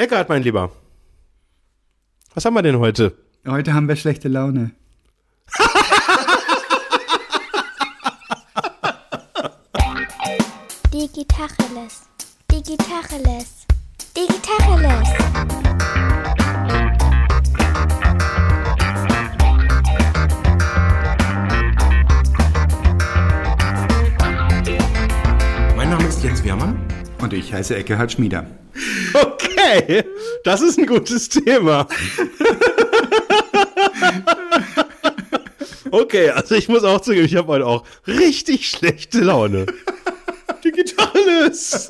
Eckart, mein Lieber. Was haben wir denn heute? Heute haben wir schlechte Laune. Digitacheles. Digitacheles. Digitacheles. Mein Name ist Jens Wehrmann. Und ich heiße Eckehard Schmieder. Okay, das ist ein gutes Thema. Okay, also ich muss auch zugeben, ich habe heute auch richtig schlechte Laune. Digitales.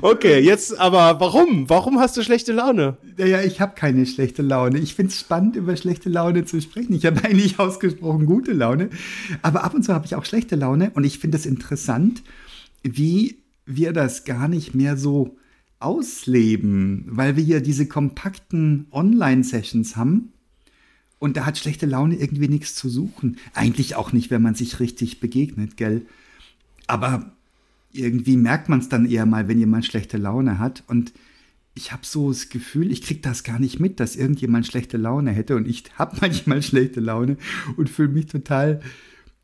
Okay, jetzt aber warum? Warum hast du schlechte Laune? Naja, ich habe keine schlechte Laune. Ich finde es spannend, über schlechte Laune zu sprechen. Ich habe eigentlich ausgesprochen gute Laune. Aber ab und zu habe ich auch schlechte Laune. Und ich finde es interessant, wie wir das gar nicht mehr so ausleben, weil wir hier diese kompakten Online-Sessions haben. Und da hat schlechte Laune irgendwie nichts zu suchen. Eigentlich auch nicht, wenn man sich richtig begegnet, gell? Aber irgendwie merkt man es dann eher mal, wenn jemand schlechte Laune hat. Und ich habe so das Gefühl, ich kriege das gar nicht mit, dass irgendjemand schlechte Laune hätte. Und ich habe manchmal schlechte Laune und fühle mich total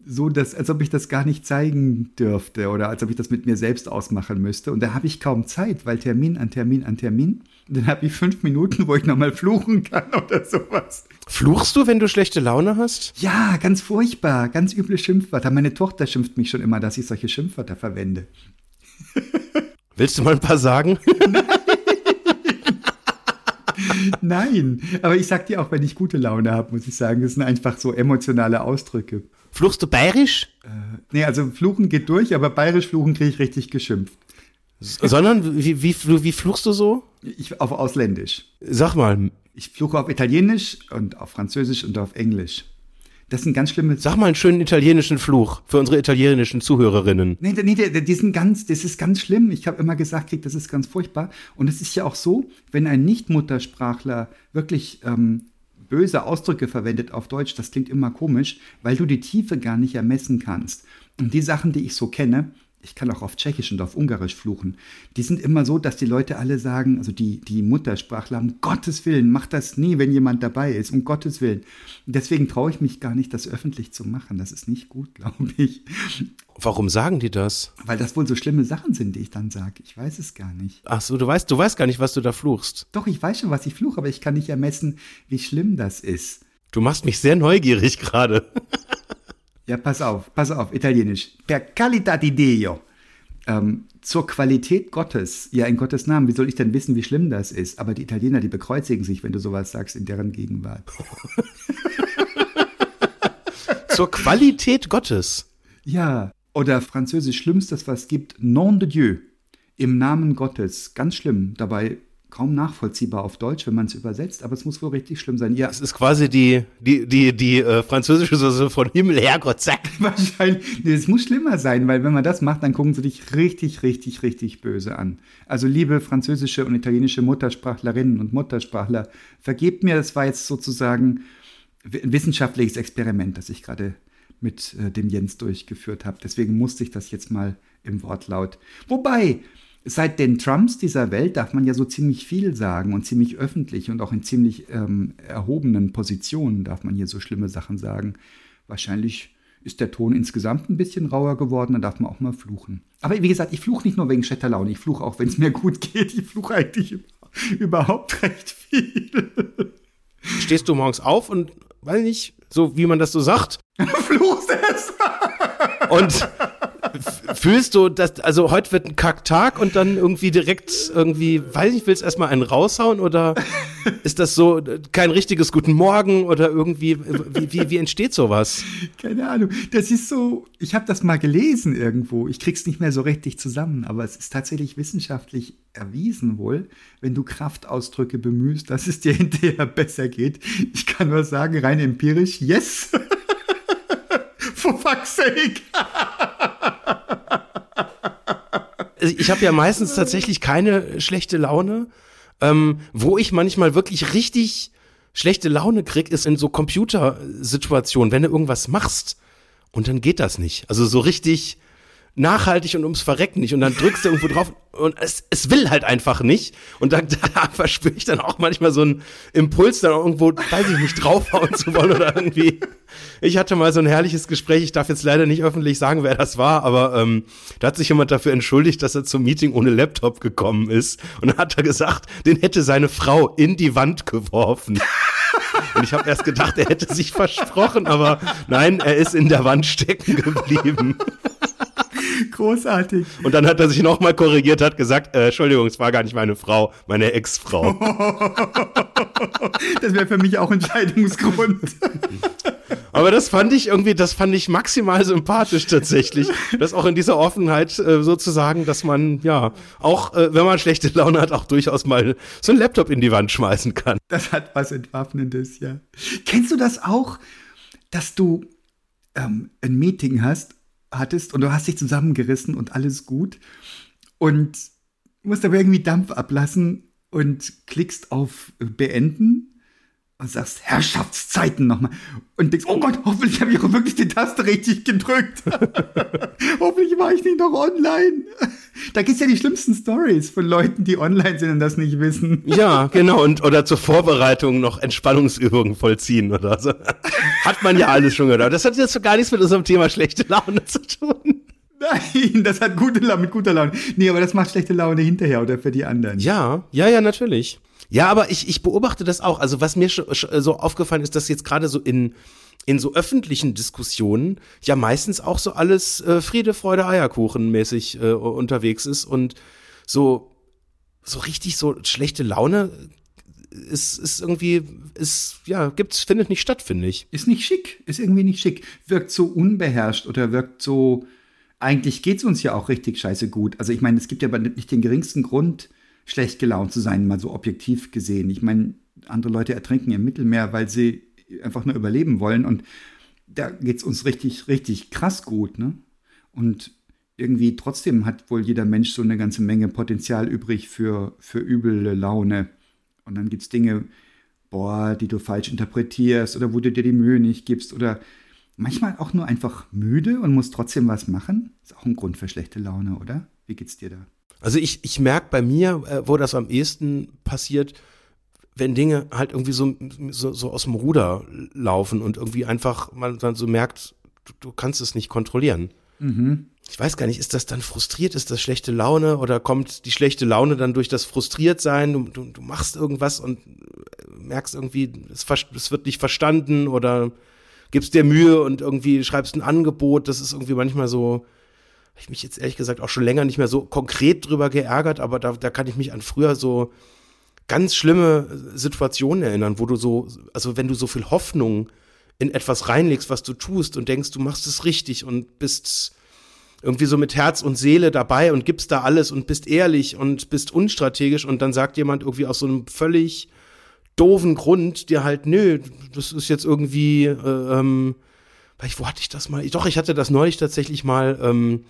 so, dass, als ob ich das gar nicht zeigen dürfte oder als ob ich das mit mir selbst ausmachen müsste. Und da habe ich kaum Zeit, weil Termin an Termin an Termin. Und dann habe ich fünf Minuten, wo ich nochmal fluchen kann oder sowas. Fluchst du, wenn du schlechte Laune hast? Ja, ganz furchtbar, ganz üble Schimpfwörter. Meine Tochter schimpft mich schon immer, dass ich solche Schimpfwörter verwende. Willst du mal ein paar sagen? Nein, aber ich sag dir auch, wenn ich gute Laune habe, muss ich sagen, das sind einfach so emotionale Ausdrücke. Fluchst du bayerisch? Nee, also Fluchen geht durch, aber bayerisch Fluchen kriege ich richtig geschimpft. Sondern wie, wie, wie fluchst du so? Ich, auf Ausländisch. Sag mal, Ich fluche auf Italienisch und auf Französisch und auf Englisch. Das sind ganz schlimme sag mal einen schönen italienischen Fluch für unsere italienischen Zuhörerinnen. Nee, nee, die, die sind ganz, das ist ganz schlimm. Ich habe immer gesagt, krieg, das ist ganz furchtbar. Und es ist ja auch so, wenn ein Nicht-Muttersprachler wirklich ähm, böse Ausdrücke verwendet auf Deutsch, das klingt immer komisch, weil du die Tiefe gar nicht ermessen kannst. Und die Sachen, die ich so kenne, ich kann auch auf Tschechisch und auf Ungarisch fluchen, die sind immer so, dass die Leute alle sagen, also die, die Muttersprachler, um Gottes Willen, mach das nie, wenn jemand dabei ist, um Gottes Willen. Deswegen traue ich mich gar nicht, das öffentlich zu machen. Das ist nicht gut, glaube ich. Warum sagen die das? Weil das wohl so schlimme Sachen sind, die ich dann sage. Ich weiß es gar nicht. Ach so, du weißt, du weißt gar nicht, was du da fluchst. Doch, ich weiß schon, was ich fluche, aber ich kann nicht ermessen, wie schlimm das ist. Du machst mich sehr neugierig gerade. Ja, pass auf, pass auf, Italienisch. Per carità di Dio. Ähm, zur Qualität Gottes. Ja, in Gottes Namen. Wie soll ich denn wissen, wie schlimm das ist? Aber die Italiener, die bekreuzigen sich, wenn du sowas sagst, in deren Gegenwart. Zur Qualität Gottes. Ja, oder französisch Schlimmstes, was es gibt, Nom de Dieu. Im Namen Gottes. Ganz schlimm. Dabei kaum nachvollziehbar auf Deutsch, wenn man es übersetzt, aber es muss wohl richtig schlimm sein. Ja, Das ist quasi die, die, die, die äh, französische Soße von Himmel, Herrgott, zack. Wahrscheinlich. Nee, es muss schlimmer sein, weil wenn man das macht, dann gucken sie dich richtig, richtig, richtig böse an. Also liebe französische und italienische Muttersprachlerinnen und Muttersprachler, vergebt mir, das war jetzt sozusagen ein wissenschaftliches Experiment, das ich gerade mit äh, dem Jens durchgeführt habe. Deswegen musste ich das jetzt mal im Wortlaut. Wobei, seit den Trumps dieser Welt darf man ja so ziemlich viel sagen und ziemlich öffentlich und auch in ziemlich ähm, erhobenen Positionen darf man hier so schlimme Sachen sagen. Wahrscheinlich ist der Ton insgesamt ein bisschen rauer geworden, dann darf man auch mal fluchen. Aber wie gesagt, ich fluche nicht nur wegen schlechter Laune, ich fluche auch, wenn es mir gut geht. Ich fluche eigentlich überhaupt recht viel. Stehst du morgens auf und, weiß nicht, so wie man das so sagt, Fluchst es? und fühlst du, dass, also heute wird ein Kacktag und dann irgendwie direkt irgendwie, weiß nicht, willst erstmal einen raushauen oder ist das so kein richtiges Guten Morgen oder irgendwie, wie, wie, wie entsteht sowas? Keine Ahnung. Das ist so, ich habe das mal gelesen irgendwo. Ich krieg's nicht mehr so richtig zusammen, aber es ist tatsächlich wissenschaftlich erwiesen wohl, wenn du Kraftausdrücke bemühst, dass es dir hinterher besser geht. Ich kann nur sagen, rein empirisch, yes. For fuck's sake. Also ich habe ja meistens tatsächlich keine schlechte Laune. Ähm, wo ich manchmal wirklich richtig schlechte Laune krieg, ist in so Computersituationen, wenn du irgendwas machst und dann geht das nicht. Also so richtig nachhaltig und ums Verrecken nicht. Und dann drückst du irgendwo drauf und es, es will halt einfach nicht. Und da, da verspüre ich dann auch manchmal so einen Impuls, dann irgendwo, weiß ich nicht, draufhauen zu wollen oder irgendwie. Ich hatte mal so ein herrliches Gespräch, ich darf jetzt leider nicht öffentlich sagen, wer das war, aber ähm, da hat sich jemand dafür entschuldigt, dass er zum Meeting ohne Laptop gekommen ist. Und dann hat er gesagt, den hätte seine Frau in die Wand geworfen. Und ich habe erst gedacht, er hätte sich versprochen, aber nein, er ist in der Wand stecken geblieben. Großartig. Und dann hat er sich nochmal korrigiert, hat gesagt, äh, Entschuldigung, es war gar nicht meine Frau, meine Ex-Frau. das wäre für mich auch ein Scheidungsgrund. Aber das fand ich irgendwie, das fand ich maximal sympathisch tatsächlich. Das auch in dieser Offenheit äh, sozusagen, dass man, ja, auch äh, wenn man schlechte Laune hat, auch durchaus mal so ein Laptop in die Wand schmeißen kann. Das hat was Entwaffnendes, ja. Kennst du das auch, dass du ähm, ein Meeting hast hattest und du hast dich zusammengerissen und alles gut und musst aber irgendwie Dampf ablassen und klickst auf Beenden und sagst Herrschaftszeiten nochmal und denkst, oh Gott, hoffentlich habe ich auch wirklich die Taste richtig gedrückt. hoffentlich war ich nicht noch online. Da gibt es ja die schlimmsten Stories von Leuten, die online sind und das nicht wissen. Ja, genau. Und oder zur Vorbereitung noch Entspannungsübungen vollziehen oder so. Hat man ja alles schon gehört. Das hat jetzt so gar nichts mit unserem Thema schlechte Laune zu tun. Nein, das hat gute Laune mit guter Laune. Nee, aber das macht schlechte Laune hinterher oder für die anderen. Ja, ja, ja, natürlich. Ja, aber ich, ich beobachte das auch. Also was mir so aufgefallen ist, dass jetzt gerade so in, in so öffentlichen Diskussionen ja meistens auch so alles äh, Friede, Freude, Eierkuchen mäßig äh, unterwegs ist und so, so richtig so schlechte Laune ist, ist irgendwie, ist, ja, gibt's, findet nicht statt, finde ich. Ist nicht schick, ist irgendwie nicht schick. Wirkt so unbeherrscht oder wirkt so, eigentlich geht's uns ja auch richtig scheiße gut. Also ich meine, es gibt ja aber nicht den geringsten Grund, schlecht gelaunt zu sein, mal so objektiv gesehen. Ich meine, andere Leute ertrinken im Mittelmeer, weil sie einfach nur überleben wollen und da geht es uns richtig, richtig krass gut, ne? Und irgendwie trotzdem hat wohl jeder Mensch so eine ganze Menge Potenzial übrig für, für üble Laune. Und dann gibt es Dinge, boah, die du falsch interpretierst oder wo du dir die Mühe nicht gibst oder manchmal auch nur einfach müde und musst trotzdem was machen. Ist auch ein Grund für schlechte Laune, oder? Wie geht's dir da? Also ich, ich merke bei mir, äh, wo das am ehesten passiert, wenn Dinge halt irgendwie so, so, so aus dem Ruder laufen und irgendwie einfach man dann so merkt, du, du kannst es nicht kontrollieren. Mhm. Ich weiß gar nicht, ist das dann frustriert, ist das schlechte Laune oder kommt die schlechte Laune dann durch das Frustriertsein? Du, du, du machst irgendwas und merkst irgendwie, es, es wird nicht verstanden oder gibst dir Mühe und irgendwie schreibst ein Angebot. Das ist irgendwie manchmal so, ich mich jetzt ehrlich gesagt auch schon länger nicht mehr so konkret drüber geärgert, aber da, da kann ich mich an früher so ganz schlimme Situationen erinnern, wo du so, also wenn du so viel Hoffnung in etwas reinlegst, was du tust und denkst, du machst es richtig und bist irgendwie so mit Herz und Seele dabei und gibst da alles und bist ehrlich und bist unstrategisch und dann sagt jemand irgendwie aus so einem völlig doofen Grund dir halt, nö, das ist jetzt irgendwie, äh, ähm, wo hatte ich das mal? Doch, ich hatte das neulich tatsächlich mal ähm,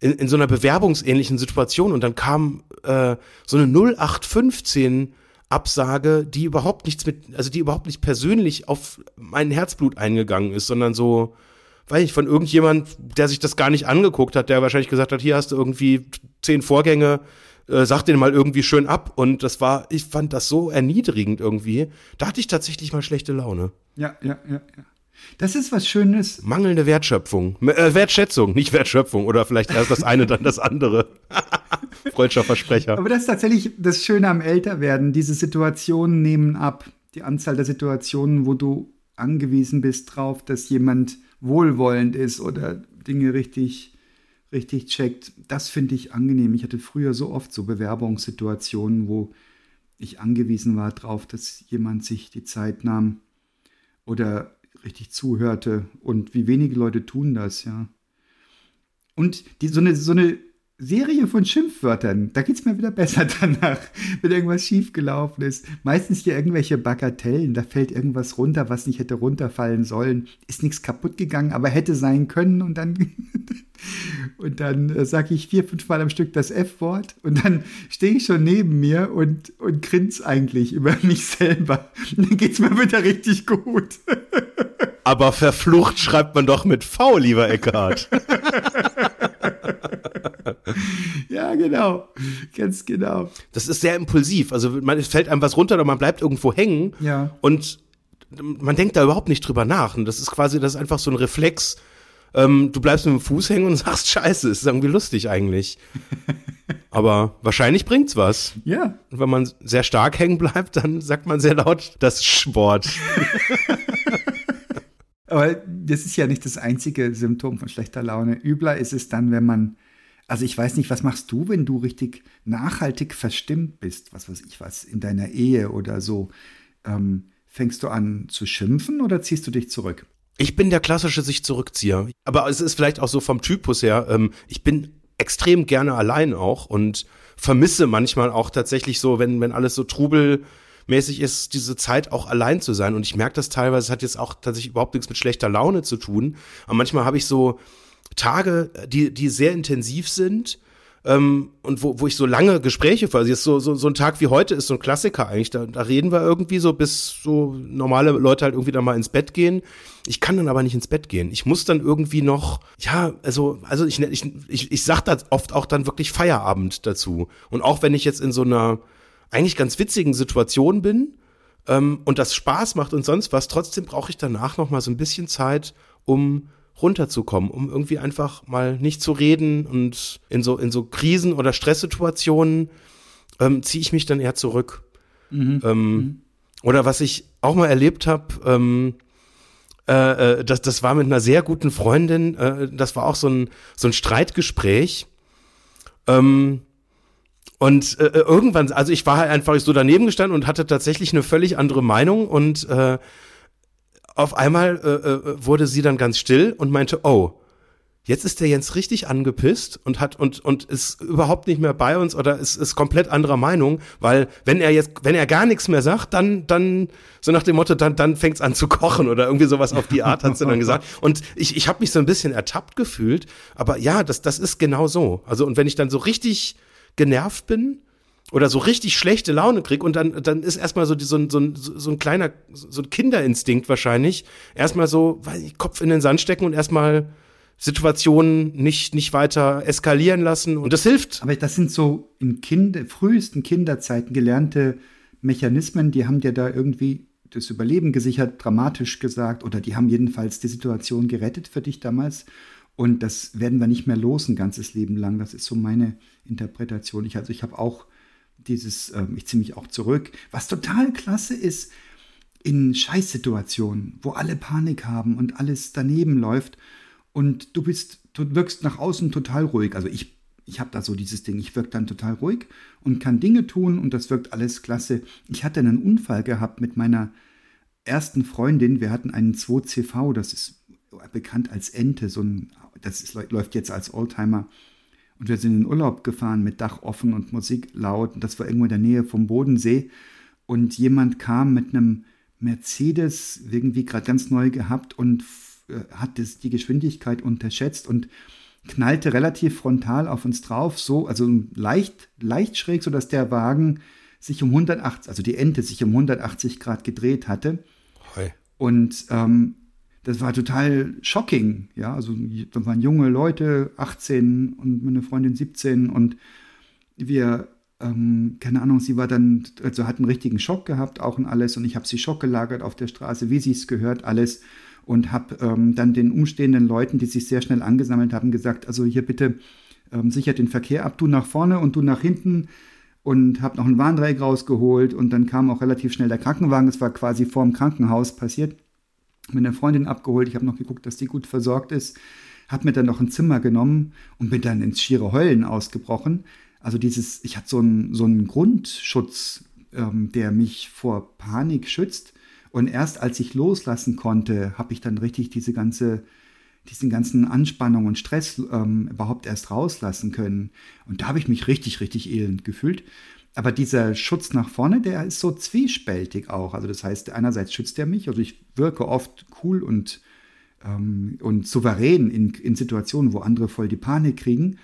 in, in so einer bewerbungsähnlichen Situation und dann kam äh, so eine 0815 Absage, die überhaupt nichts mit, also die überhaupt nicht persönlich auf mein Herzblut eingegangen ist, sondern so, weiß ich, von irgendjemand, der sich das gar nicht angeguckt hat, der wahrscheinlich gesagt hat, hier hast du irgendwie zehn Vorgänge, äh, sag den mal irgendwie schön ab. Und das war, ich fand das so erniedrigend irgendwie. Da hatte ich tatsächlich mal schlechte Laune. Ja, ja, ja, ja. Das ist was Schönes. Mangelnde Wertschöpfung. Äh, Wertschätzung, nicht Wertschöpfung. Oder vielleicht erst das eine, dann das andere. Freudscher Versprecher. Aber das ist tatsächlich das Schöne am Älterwerden. Diese Situationen nehmen ab. Die Anzahl der Situationen, wo du angewiesen bist drauf, dass jemand wohlwollend ist oder Dinge richtig, richtig checkt. Das finde ich angenehm. Ich hatte früher so oft so Bewerbungssituationen, wo ich angewiesen war darauf, dass jemand sich die Zeit nahm oder richtig zuhörte. Und wie wenige Leute tun das, ja. Und die, so, eine, so eine Serie von Schimpfwörtern, da geht es mir wieder besser danach, wenn irgendwas schiefgelaufen ist. Meistens hier irgendwelche Bagatellen, da fällt irgendwas runter, was nicht hätte runterfallen sollen. Ist nichts kaputt gegangen, aber hätte sein können und dann, und dann äh, sage ich vier, fünf Mal am Stück das F-Wort und dann stehe ich schon neben mir und, und grins eigentlich über mich selber. Und dann geht es mir wieder richtig gut. Aber verflucht schreibt man doch mit V, lieber Eckhard. ja, genau. Ganz genau. Das ist sehr impulsiv. Also man es fällt einem was runter oder man bleibt irgendwo hängen. Ja. Und man denkt da überhaupt nicht drüber nach. Und das ist quasi, das ist einfach so ein Reflex. Ähm, du bleibst mit dem Fuß hängen und sagst, scheiße, ist irgendwie lustig eigentlich. Aber wahrscheinlich bringt's was. Ja. Und wenn man sehr stark hängen bleibt, dann sagt man sehr laut, das ist Sport. Aber das ist ja nicht das einzige Symptom von schlechter Laune. Übler ist es dann, wenn man, also ich weiß nicht, was machst du, wenn du richtig nachhaltig verstimmt bist, was weiß ich was, in deiner Ehe oder so. Ähm, fängst du an zu schimpfen oder ziehst du dich zurück? Ich bin der klassische sich zurückzieher. Aber es ist vielleicht auch so vom Typus her. Ähm, ich bin extrem gerne allein auch und vermisse manchmal auch tatsächlich so, wenn, wenn alles so trubelmäßig ist, diese Zeit auch allein zu sein. Und ich merke das teilweise, es hat jetzt auch tatsächlich überhaupt nichts mit schlechter Laune zu tun. Aber manchmal habe ich so Tage, die, die sehr intensiv sind ähm, und wo, wo ich so lange Gespräche führe. Also jetzt so, so, so ein Tag wie heute ist so ein Klassiker eigentlich. Da, da reden wir irgendwie so, bis so normale Leute halt irgendwie dann mal ins Bett gehen. Ich kann dann aber nicht ins Bett gehen. Ich muss dann irgendwie noch, ja, also, also ich, ich, ich, ich sag da oft auch dann wirklich Feierabend dazu. Und auch wenn ich jetzt in so einer eigentlich ganz witzigen Situation bin, ähm, und das Spaß macht und sonst was, trotzdem brauche ich danach noch mal so ein bisschen Zeit, um runterzukommen, um irgendwie einfach mal nicht zu reden und in so, in so Krisen oder Stresssituationen ähm, ziehe ich mich dann eher zurück. Mhm. Ähm, Oder was ich auch mal erlebt habe, ähm, äh, äh, das, das war mit einer sehr guten Freundin, äh, das war auch so ein, so ein Streitgespräch. Ähm, und äh, irgendwann, also ich war halt einfach so daneben gestanden und hatte tatsächlich eine völlig andere Meinung und äh, auf einmal äh, äh, wurde sie dann ganz still und meinte, oh, jetzt ist der Jens richtig angepisst und hat und und ist überhaupt nicht mehr bei uns oder ist ist komplett anderer Meinung, weil wenn er jetzt wenn er gar nichts mehr sagt, dann dann so nach dem Motto dann dann fängt's an zu kochen oder irgendwie sowas auf die Art hat sie dann gesagt und ich ich habe mich so ein bisschen ertappt gefühlt, aber ja, das das ist genau so. Also und wenn ich dann so richtig genervt bin, oder so richtig schlechte Laune krieg und dann, dann ist erstmal so, die, so, ein, so, so ein kleiner, so ein Kinderinstinkt wahrscheinlich, erstmal so, weiß ich, Kopf in den Sand stecken und erstmal Situationen nicht, nicht weiter eskalieren lassen und das hilft. Aber das sind so in Kinder, frühesten Kinderzeiten gelernte Mechanismen, die haben dir da irgendwie das Überleben gesichert, dramatisch gesagt, oder die haben jedenfalls die Situation gerettet für dich damals. Und das werden wir nicht mehr los ein ganzes Leben lang. Das ist so meine Interpretation. Ich, also ich habe auch dieses, ähm, ich ziehe mich auch zurück. Was total klasse ist, in Scheißsituationen, wo alle Panik haben und alles daneben läuft und du bist, du wirkst nach außen total ruhig. Also ich, ich habe da so dieses Ding, ich wirke dann total ruhig und kann Dinge tun und das wirkt alles klasse. Ich hatte einen Unfall gehabt mit meiner ersten Freundin. Wir hatten einen 2CV, das ist bekannt als Ente, so ein, das ist, läuft jetzt als Oldtimer. Und wir sind in den Urlaub gefahren mit Dach offen und Musik laut. Und das war irgendwo in der Nähe vom Bodensee. Und jemand kam mit einem Mercedes, irgendwie gerade ganz neu gehabt und äh, hat das, die Geschwindigkeit unterschätzt und knallte relativ frontal auf uns drauf, so, also leicht, leicht schräg, sodass der Wagen sich um 180, also die Ente sich um 180 Grad gedreht hatte. Hi. Und ähm, das war total shocking. Ja, also da waren junge Leute, 18 und meine Freundin 17 und wir, ähm, keine Ahnung, sie war dann, also hat einen richtigen Schock gehabt, auch und alles und ich habe sie schockgelagert auf der Straße, wie sie es gehört, alles und habe ähm, dann den umstehenden Leuten, die sich sehr schnell angesammelt haben, gesagt, also hier bitte ähm, sichert den Verkehr ab, du nach vorne und du nach hinten und habe noch ein Warndreieck rausgeholt und dann kam auch relativ schnell der Krankenwagen, es war quasi vor dem Krankenhaus passiert mit einer Freundin abgeholt. Ich habe noch geguckt, dass die gut versorgt ist. Habe mir dann noch ein Zimmer genommen und bin dann ins schiere Heulen ausgebrochen. Also dieses, ich hatte so einen, so einen Grundschutz, ähm, der mich vor Panik schützt. Und erst als ich loslassen konnte, habe ich dann richtig diese ganze, diesen ganzen Anspannung und Stress ähm, überhaupt erst rauslassen können. Und da habe ich mich richtig, richtig elend gefühlt. Aber dieser Schutz nach vorne, der ist so zwiespältig auch. Also das heißt, einerseits schützt er mich, also ich wirke oft cool und, ähm, und souverän in, in Situationen, wo andere voll die Panik kriegen.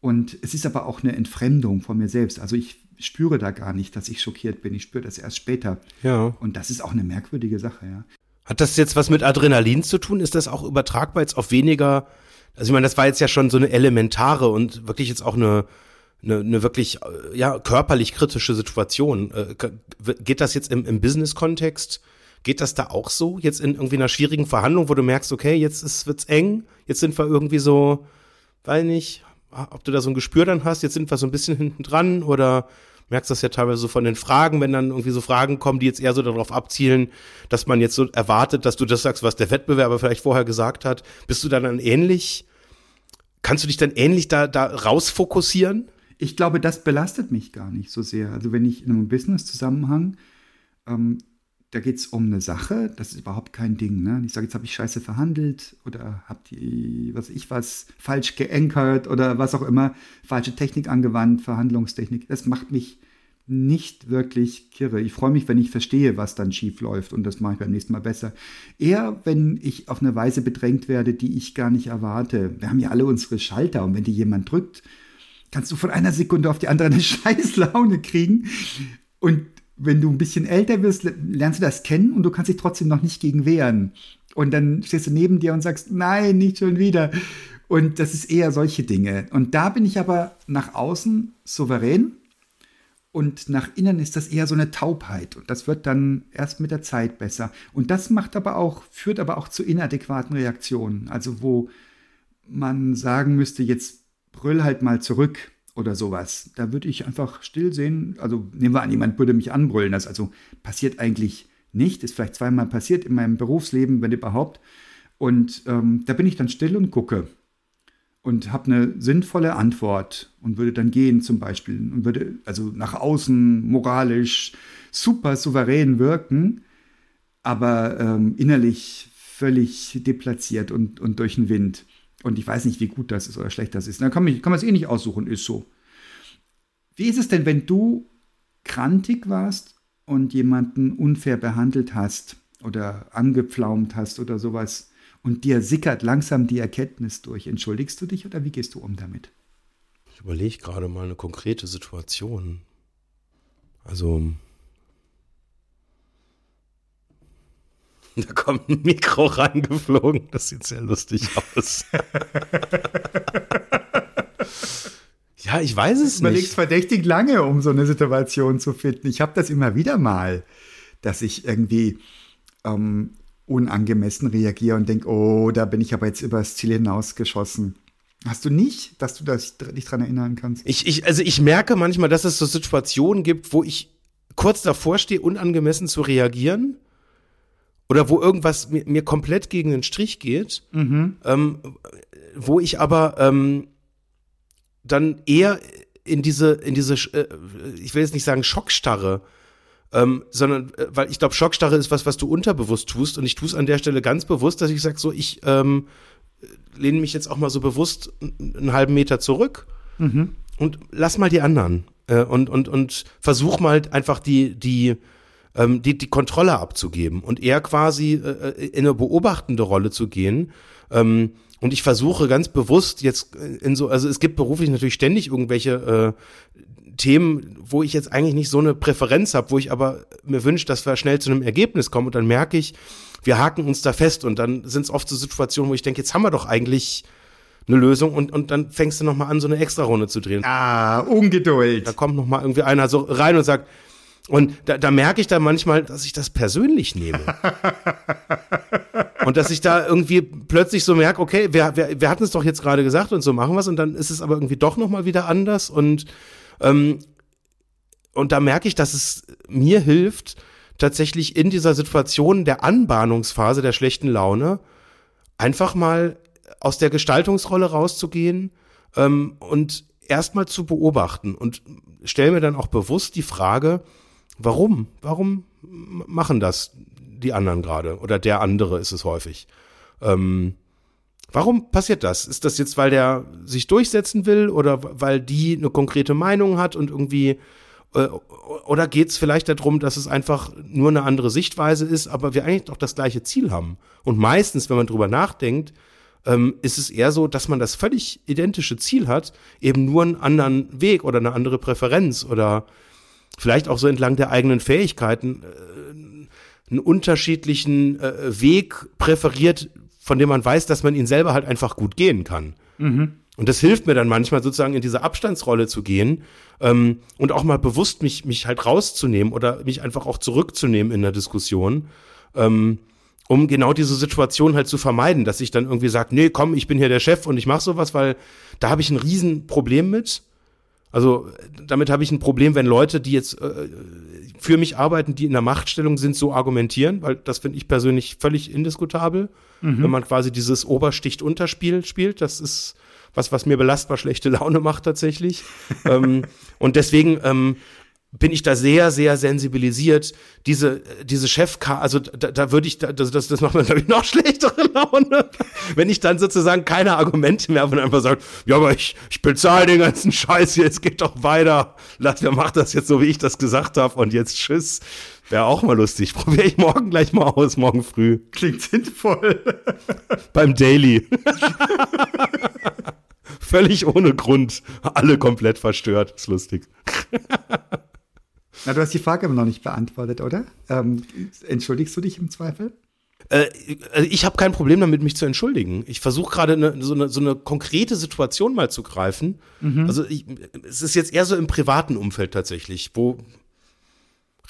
Und es ist aber auch eine Entfremdung von mir selbst. Also ich spüre da gar nicht, dass ich schockiert bin. Ich spüre das erst später. Ja. Und das ist auch eine merkwürdige Sache, ja. Hat das jetzt was mit Adrenalin zu tun? Ist das auch übertragbar jetzt auf weniger Also ich meine, das war jetzt ja schon so eine elementare und wirklich jetzt auch eine, eine, eine wirklich äh, ja körperlich kritische Situation. Äh, geht das jetzt im, im Business-Kontext? Geht das da auch so? Jetzt in irgendwie einer schwierigen Verhandlung, wo du merkst, okay, jetzt ist, wird's eng, jetzt sind wir irgendwie so, weiß nicht, ob du da so ein Gespür dann hast, jetzt sind wir so ein bisschen hinten dran oder merkst das ja teilweise so von den Fragen, wenn dann irgendwie so Fragen kommen, die jetzt eher so darauf abzielen, dass man jetzt so erwartet, dass du das sagst, was der Wettbewerber vielleicht vorher gesagt hat. Bist du dann, dann ähnlich, kannst du dich dann ähnlich da, da rausfokussieren? Ich glaube, das belastet mich gar nicht so sehr. Also wenn ich in einem Business-Zusammenhang, ähm, da geht es um eine Sache, das ist überhaupt kein Ding. Ne? Ich sage, jetzt habe ich scheiße verhandelt oder habt ihr, was ich was, falsch geankert oder was auch immer, falsche Technik angewandt, Verhandlungstechnik. Das macht mich nicht wirklich kirre. Ich freue mich, wenn ich verstehe, was dann schief läuft und das mache ich beim nächsten Mal besser. Eher, wenn ich auf eine Weise bedrängt werde, die ich gar nicht erwarte. Wir haben ja alle unsere Schalter und wenn die jemand drückt, kannst du von einer Sekunde auf die andere eine Scheißlaune kriegen. Und wenn du ein bisschen älter wirst, lernst du das kennen und du kannst dich trotzdem noch nicht gegen wehren. Und dann stehst du neben dir und sagst, nein, nicht schon wieder. Und das ist eher solche Dinge. Und da bin ich aber nach außen souverän und nach innen ist das eher so eine Taubheit. Und das wird dann erst mit der Zeit besser. Und das macht aber auch, führt aber auch zu inadäquaten Reaktionen. Also wo man sagen müsste, jetzt brüll halt mal zurück oder sowas. Da würde ich einfach still sehen. Also nehmen wir an, jemand würde mich anbrüllen. Das also passiert eigentlich nicht. Ist vielleicht zweimal passiert in meinem Berufsleben, wenn überhaupt. Und ähm, da bin ich dann still und gucke und habe eine sinnvolle Antwort und würde dann gehen zum Beispiel und würde also nach außen moralisch super souverän wirken, aber ähm, innerlich völlig deplatziert und, und durch den Wind. Und ich weiß nicht, wie gut das ist oder schlecht das ist. Dann kann man, kann man es eh nicht aussuchen, ist so. Wie ist es denn, wenn du krantig warst und jemanden unfair behandelt hast oder angepflaumt hast oder sowas und dir sickert langsam die Erkenntnis durch? Entschuldigst du dich oder wie gehst du um damit? Ich überlege gerade mal eine konkrete Situation. Also, Da kommt ein Mikro reingeflogen. Das sieht sehr lustig aus. ja, ich weiß es Man nicht. liegt verdächtig lange, um so eine Situation zu finden. Ich habe das immer wieder mal, dass ich irgendwie ähm, unangemessen reagiere und denke, oh, da bin ich aber jetzt übers Ziel hinausgeschossen. Hast du nicht, dass du das, dich daran erinnern kannst? Ich, ich, also ich merke manchmal, dass es so Situationen gibt, wo ich kurz davor stehe, unangemessen zu reagieren oder wo irgendwas mir, mir komplett gegen den Strich geht, mhm. ähm, wo ich aber ähm, dann eher in diese, in diese, äh, ich will jetzt nicht sagen Schockstarre, ähm, sondern äh, weil ich glaube, Schockstarre ist was, was du unterbewusst tust und ich tue es an der Stelle ganz bewusst, dass ich sage, so ich ähm, lehne mich jetzt auch mal so bewusst einen halben Meter zurück mhm. und lass mal die anderen äh, und und und versuch mal einfach die die ähm, die, die Kontrolle abzugeben und eher quasi äh, äh, in eine beobachtende Rolle zu gehen. Ähm, und ich versuche ganz bewusst jetzt in so, also es gibt beruflich natürlich ständig irgendwelche äh, Themen, wo ich jetzt eigentlich nicht so eine Präferenz habe, wo ich aber mir wünsche, dass wir schnell zu einem Ergebnis kommen und dann merke ich, wir haken uns da fest und dann sind es oft so Situationen, wo ich denke, jetzt haben wir doch eigentlich eine Lösung und, und dann fängst du nochmal an, so eine Extra-Runde zu drehen. Ah, Ungeduld. Da kommt nochmal irgendwie einer so rein und sagt, und da, da merke ich dann manchmal, dass ich das persönlich nehme. und dass ich da irgendwie plötzlich so merke, okay, wir, wir, wir hatten es doch jetzt gerade gesagt und so machen wir es und dann ist es aber irgendwie doch nochmal wieder anders. Und, ähm, und da merke ich, dass es mir hilft, tatsächlich in dieser Situation der Anbahnungsphase der schlechten Laune einfach mal aus der Gestaltungsrolle rauszugehen ähm, und erstmal zu beobachten. Und stelle mir dann auch bewusst die Frage, Warum? Warum machen das die anderen gerade? Oder der andere ist es häufig. Ähm, warum passiert das? Ist das jetzt, weil der sich durchsetzen will oder weil die eine konkrete Meinung hat und irgendwie äh, oder geht es vielleicht darum, dass es einfach nur eine andere Sichtweise ist, aber wir eigentlich doch das gleiche Ziel haben? Und meistens, wenn man drüber nachdenkt, ähm, ist es eher so, dass man das völlig identische Ziel hat, eben nur einen anderen Weg oder eine andere Präferenz oder vielleicht auch so entlang der eigenen Fähigkeiten äh, einen unterschiedlichen äh, Weg präferiert, von dem man weiß, dass man ihn selber halt einfach gut gehen kann. Mhm. Und das hilft mir dann manchmal sozusagen in diese Abstandsrolle zu gehen ähm, und auch mal bewusst mich, mich halt rauszunehmen oder mich einfach auch zurückzunehmen in der Diskussion, ähm, um genau diese Situation halt zu vermeiden, dass ich dann irgendwie sage, nee, komm, ich bin hier der Chef und ich mache sowas, weil da habe ich ein Riesenproblem mit. Also damit habe ich ein Problem, wenn Leute, die jetzt äh, für mich arbeiten, die in der Machtstellung sind, so argumentieren, weil das finde ich persönlich völlig indiskutabel, mhm. wenn man quasi dieses Obersticht-Unterspiel spielt. Das ist was, was mir belastbar schlechte Laune macht tatsächlich. ähm, und deswegen ähm, bin ich da sehr, sehr sensibilisiert. Diese, diese Chef, also da, da würde ich, das, das, das macht mir, glaube ich, noch schlechtere Laune, wenn ich dann sozusagen keine Argumente mehr habe und einfach sage, ja, aber ich, ich bezahle den ganzen Scheiß hier, es geht doch weiter. Lass, wer macht das jetzt so, wie ich das gesagt habe und jetzt tschüss. Wäre auch mal lustig. Probiere ich morgen gleich mal aus, morgen früh. Klingt sinnvoll. Beim Daily. Völlig ohne Grund. Alle komplett verstört. Ist lustig. Na, du hast die Frage aber noch nicht beantwortet, oder? Ähm, entschuldigst du dich im Zweifel? Äh, also ich habe kein Problem damit, mich zu entschuldigen. Ich versuche gerade ne, so, eine, so eine konkrete Situation mal zu greifen. Mhm. Also ich, es ist jetzt eher so im privaten Umfeld tatsächlich, wo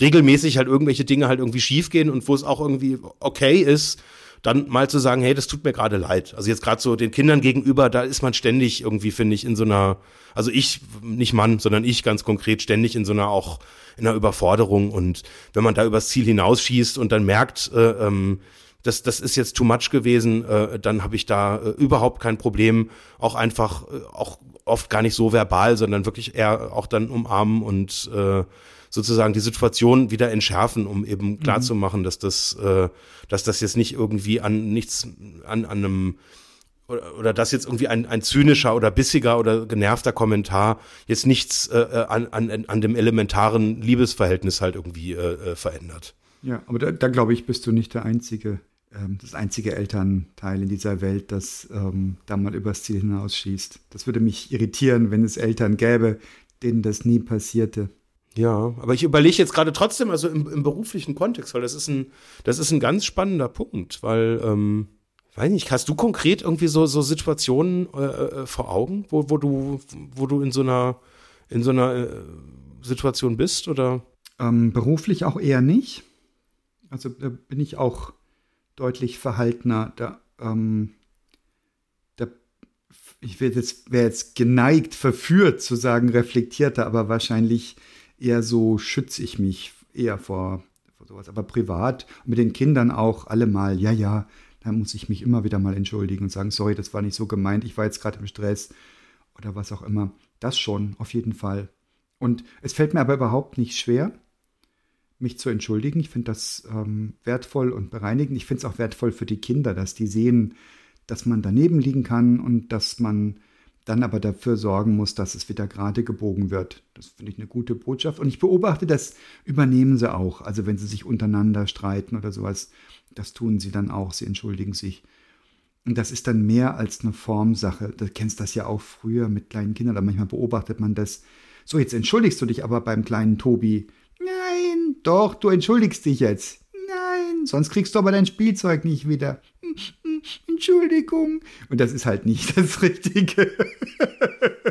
regelmäßig halt irgendwelche Dinge halt irgendwie schiefgehen und wo es auch irgendwie okay ist, dann mal zu sagen, hey, das tut mir gerade leid. Also jetzt gerade so den Kindern gegenüber, da ist man ständig irgendwie, finde ich, in so einer, also ich, nicht Mann, sondern ich ganz konkret ständig in so einer auch in einer Überforderung und wenn man da übers Ziel hinausschießt und dann merkt, äh, ähm, das, das ist jetzt too much gewesen, äh, dann habe ich da äh, überhaupt kein Problem, auch einfach, äh, auch oft gar nicht so verbal, sondern wirklich eher auch dann umarmen und äh, sozusagen die Situation wieder entschärfen, um eben mhm. klarzumachen, dass das, äh, dass das jetzt nicht irgendwie an nichts, an, an einem oder, oder dass jetzt irgendwie ein, ein zynischer oder bissiger oder genervter Kommentar jetzt nichts äh, äh an, an, an dem elementaren Liebesverhältnis halt irgendwie äh, äh, verändert. Ja, aber da, da glaube ich, bist du nicht der einzige, ähm, das einzige Elternteil in dieser Welt, das ähm, da mal übers Ziel hinausschießt. Das würde mich irritieren, wenn es Eltern gäbe, denen das nie passierte. Ja, aber ich überlege jetzt gerade trotzdem, also im, im, beruflichen Kontext, weil das ist ein, das ist ein ganz spannender Punkt, weil, ähm, weiß nicht, hast du konkret irgendwie so, so Situationen äh, äh, vor Augen, wo, wo du, wo du in so einer, in so einer äh, Situation bist, oder? Ähm, beruflich auch eher nicht. Also da bin ich auch deutlich verhaltener. Da, ähm, da ich wäre jetzt, wär jetzt geneigt, verführt zu sagen, reflektierter, aber wahrscheinlich eher so schütze ich mich eher vor, vor sowas. Aber privat mit den Kindern auch alle mal, ja, ja, da muss ich mich immer wieder mal entschuldigen und sagen, sorry, das war nicht so gemeint, ich war jetzt gerade im Stress oder was auch immer. Das schon, auf jeden Fall. Und es fällt mir aber überhaupt nicht schwer, mich zu entschuldigen. Ich finde das ähm, wertvoll und bereinigend. Ich finde es auch wertvoll für die Kinder, dass die sehen, dass man daneben liegen kann und dass man dann aber dafür sorgen muss, dass es wieder gerade gebogen wird. Das finde ich eine gute Botschaft. Und ich beobachte, das übernehmen sie auch. Also wenn sie sich untereinander streiten oder sowas, das tun sie dann auch. Sie entschuldigen sich. Und das ist dann mehr als eine Formsache. Du kennst das ja auch früher mit kleinen Kindern. Da manchmal beobachtet man das. So, jetzt entschuldigst du dich aber beim kleinen Tobi. Nein, doch, du entschuldigst dich jetzt. Nein, sonst kriegst du aber dein Spielzeug nicht wieder. Entschuldigung. Und das ist halt nicht das Richtige.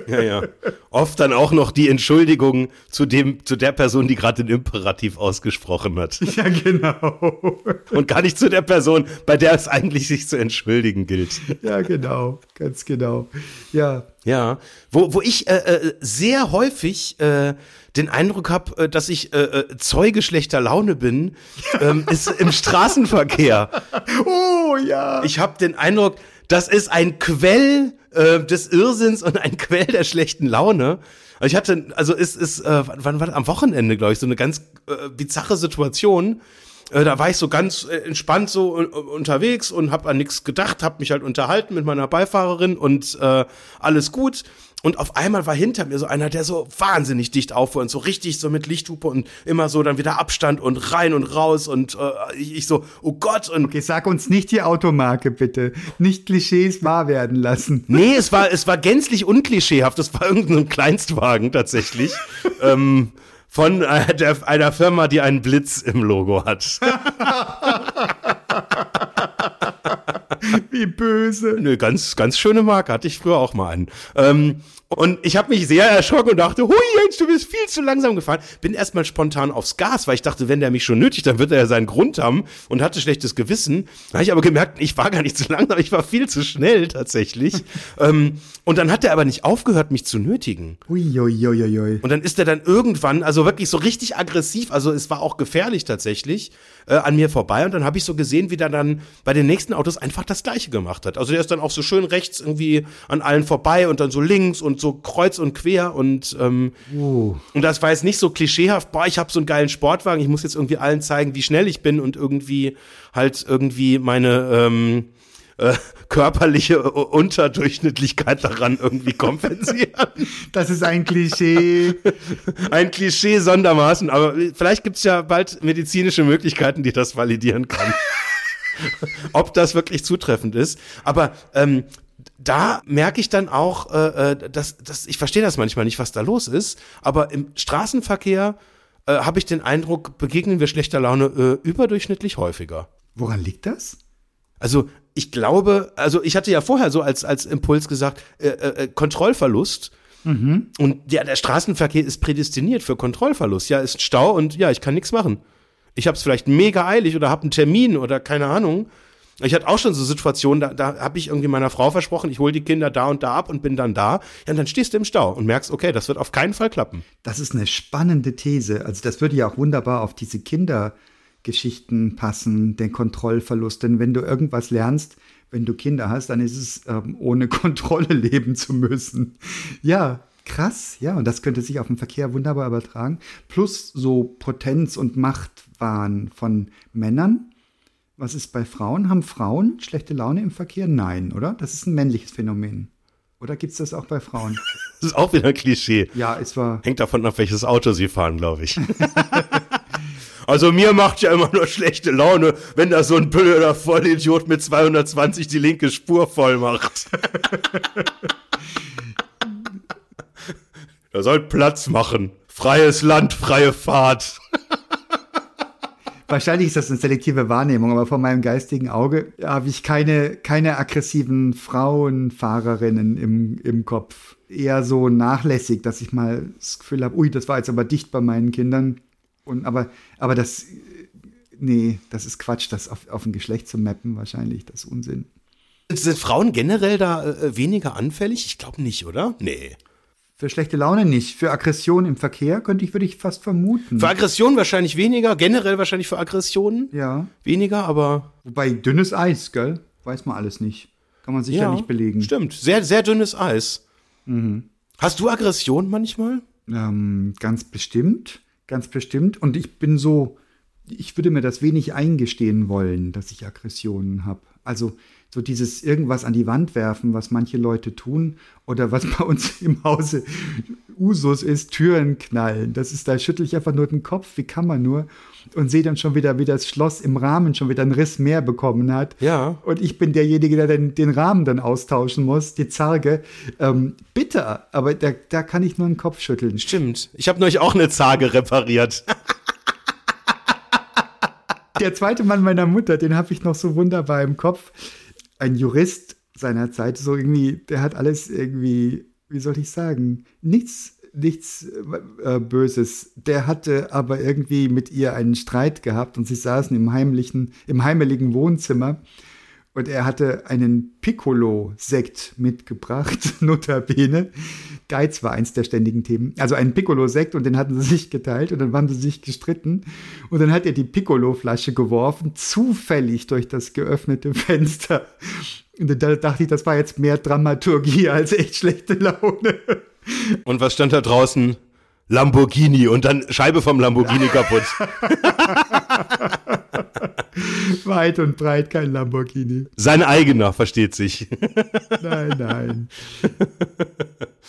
Ja, ja. Oft dann auch noch die Entschuldigung zu dem, zu der Person, die gerade den Imperativ ausgesprochen hat. Ja, genau. Und gar nicht zu der Person, bei der es eigentlich sich zu entschuldigen gilt. Ja, genau. Ganz genau. Ja. Ja. Wo, wo ich äh, äh sehr häufig äh, den Eindruck habe, äh, dass ich äh, äh, Zeuge schlechter Laune bin, ähm, ist im Straßenverkehr. Oh ja. Ich habe den Eindruck, das ist ein Quell äh, des Irrsinns und ein Quell der schlechten Laune. Also ich hatte, also es ist, äh, wann war das? am Wochenende, glaube ich, so eine ganz äh, bizarre Situation. Äh, da war ich so ganz äh, entspannt so unterwegs und habe an nichts gedacht, habe mich halt unterhalten mit meiner Beifahrerin und äh, alles gut. Und auf einmal war hinter mir so einer, der so wahnsinnig dicht auffuhr und so richtig so mit Lichthupe und immer so dann wieder Abstand und rein und raus und äh, ich, ich so, oh Gott. Und okay, sag uns nicht die Automarke bitte. Nicht Klischees wahr werden lassen. Nee, es war, es war gänzlich unklischeehaft. Es war irgendein Kleinstwagen tatsächlich. ähm, von äh, der, einer Firma, die einen Blitz im Logo hat. Wie böse. Nö, ganz, ganz schöne Marke, hatte ich früher auch mal an. Ähm, und ich habe mich sehr erschrocken und dachte, hui Jens, du bist viel zu langsam gefahren. Bin erstmal spontan aufs Gas, weil ich dachte, wenn der mich schon nötigt, dann wird er ja seinen Grund haben und hatte schlechtes Gewissen. Da habe ich aber gemerkt, ich war gar nicht zu langsam, ich war viel zu schnell tatsächlich. ähm, und dann hat er aber nicht aufgehört, mich zu nötigen. Uiuiuiui. Und dann ist er dann irgendwann, also wirklich so richtig aggressiv, also es war auch gefährlich tatsächlich, äh, an mir vorbei. Und dann habe ich so gesehen, wie der dann bei den nächsten Autos einfach das Gleiche gemacht hat. Also der ist dann auch so schön rechts irgendwie an allen vorbei und dann so links und so kreuz und quer. Und, ähm, Uh. und das war jetzt nicht so klischeehaft, boah, ich habe so einen geilen Sportwagen, ich muss jetzt irgendwie allen zeigen, wie schnell ich bin und irgendwie halt irgendwie meine ähm, äh, körperliche Unterdurchschnittlichkeit daran irgendwie kompensieren. Das ist ein Klischee. Ein Klischee sondermaßen, aber vielleicht gibt's ja bald medizinische Möglichkeiten, die das validieren kann. Ob das wirklich zutreffend ist. Aber ähm, da merke ich dann auch, äh, äh, dass, dass ich verstehe das manchmal nicht, was da los ist. Aber im Straßenverkehr äh, habe ich den Eindruck, begegnen wir schlechter Laune äh, überdurchschnittlich häufiger. Woran liegt das? Also ich glaube, also ich hatte ja vorher so als, als Impuls gesagt, äh, äh, Kontrollverlust. Und ja, der Straßenverkehr ist prädestiniert für Kontrollverlust. Ja, ist Stau und ja, ich kann nichts machen. Ich habe es vielleicht mega eilig oder habe einen Termin oder keine Ahnung. Ich hatte auch schon so Situationen, da, da habe ich irgendwie meiner Frau versprochen, ich hole die Kinder da und da ab und bin dann da. Ja, und dann stehst du im Stau und merkst, okay, das wird auf keinen Fall klappen. Das ist eine spannende These. Also das würde ja auch wunderbar auf diese Kindergeschichten passen, den Kontrollverlust. Denn wenn du irgendwas lernst, wenn du Kinder hast, dann ist es ähm, ohne Kontrolle leben zu müssen. Ja, krass. Ja, und das könnte sich auf den Verkehr wunderbar übertragen. Plus so Potenz und Machtwahn von Männern. Was ist bei Frauen? Haben Frauen schlechte Laune im Verkehr? Nein, oder? Das ist ein männliches Phänomen. Oder gibt es das auch bei Frauen? Das ist auch wieder ein Klischee. Ja, es war. Hängt davon ab, welches Auto sie fahren, glaube ich. Also mir macht ja immer nur schlechte Laune, wenn da so ein blöder Vollidiot mit 220 die linke Spur voll macht. Er soll Platz machen. Freies Land, freie Fahrt. Wahrscheinlich ist das eine selektive Wahrnehmung, aber vor meinem geistigen Auge habe ich keine, keine aggressiven Frauenfahrerinnen im, im Kopf. Eher so nachlässig, dass ich mal das Gefühl habe, ui, das war jetzt aber dicht bei meinen Kindern. Und aber, aber das, nee, das ist Quatsch, das auf, auf ein Geschlecht zu mappen, wahrscheinlich, das ist Unsinn. Sind Frauen generell da äh, weniger anfällig? Ich glaube nicht, oder? Nee. Für schlechte Laune nicht. Für Aggression im Verkehr könnte ich, würde ich fast vermuten. Für Aggression wahrscheinlich weniger, generell wahrscheinlich für Aggressionen ja. weniger, aber Wobei dünnes Eis, gell? Weiß man alles nicht. Kann man sicher nicht belegen. Stimmt, sehr, sehr dünnes Eis. Hast du Aggression manchmal? Ähm, ganz bestimmt, ganz bestimmt. Und ich bin so, ich würde mir das wenig eingestehen wollen, dass ich Aggressionen habe. Also so dieses irgendwas an die Wand werfen, was manche Leute tun, oder was bei uns im Hause Usus ist, Türen knallen. Das ist, da schüttel ich einfach nur den Kopf, wie kann man nur, und sehe dann schon wieder, wie das Schloss im Rahmen schon wieder einen Riss mehr bekommen hat. Ja. Und ich bin derjenige, der den, den Rahmen dann austauschen muss, die Zarge. Ähm, bitter, aber da, da kann ich nur den Kopf schütteln. Stimmt. Ich habe neulich auch eine Zage repariert. Der zweite Mann meiner Mutter, den habe ich noch so wunderbar im Kopf. Ein Jurist seiner Zeit, so irgendwie, der hat alles irgendwie, wie soll ich sagen, nichts, nichts äh, Böses. Der hatte aber irgendwie mit ihr einen Streit gehabt und sie saßen im heimlichen, im heimeligen Wohnzimmer. Und er hatte einen Piccolo-Sekt mitgebracht, notabene. Geiz war eins der ständigen Themen. Also einen Piccolo-Sekt und den hatten sie sich geteilt und dann haben sie sich gestritten. Und dann hat er die Piccolo-Flasche geworfen, zufällig durch das geöffnete Fenster. Und da dachte ich, das war jetzt mehr Dramaturgie als echt schlechte Laune. Und was stand da draußen? Lamborghini und dann Scheibe vom Lamborghini kaputt. Weit und breit kein Lamborghini. Sein eigener, versteht sich. Nein, nein.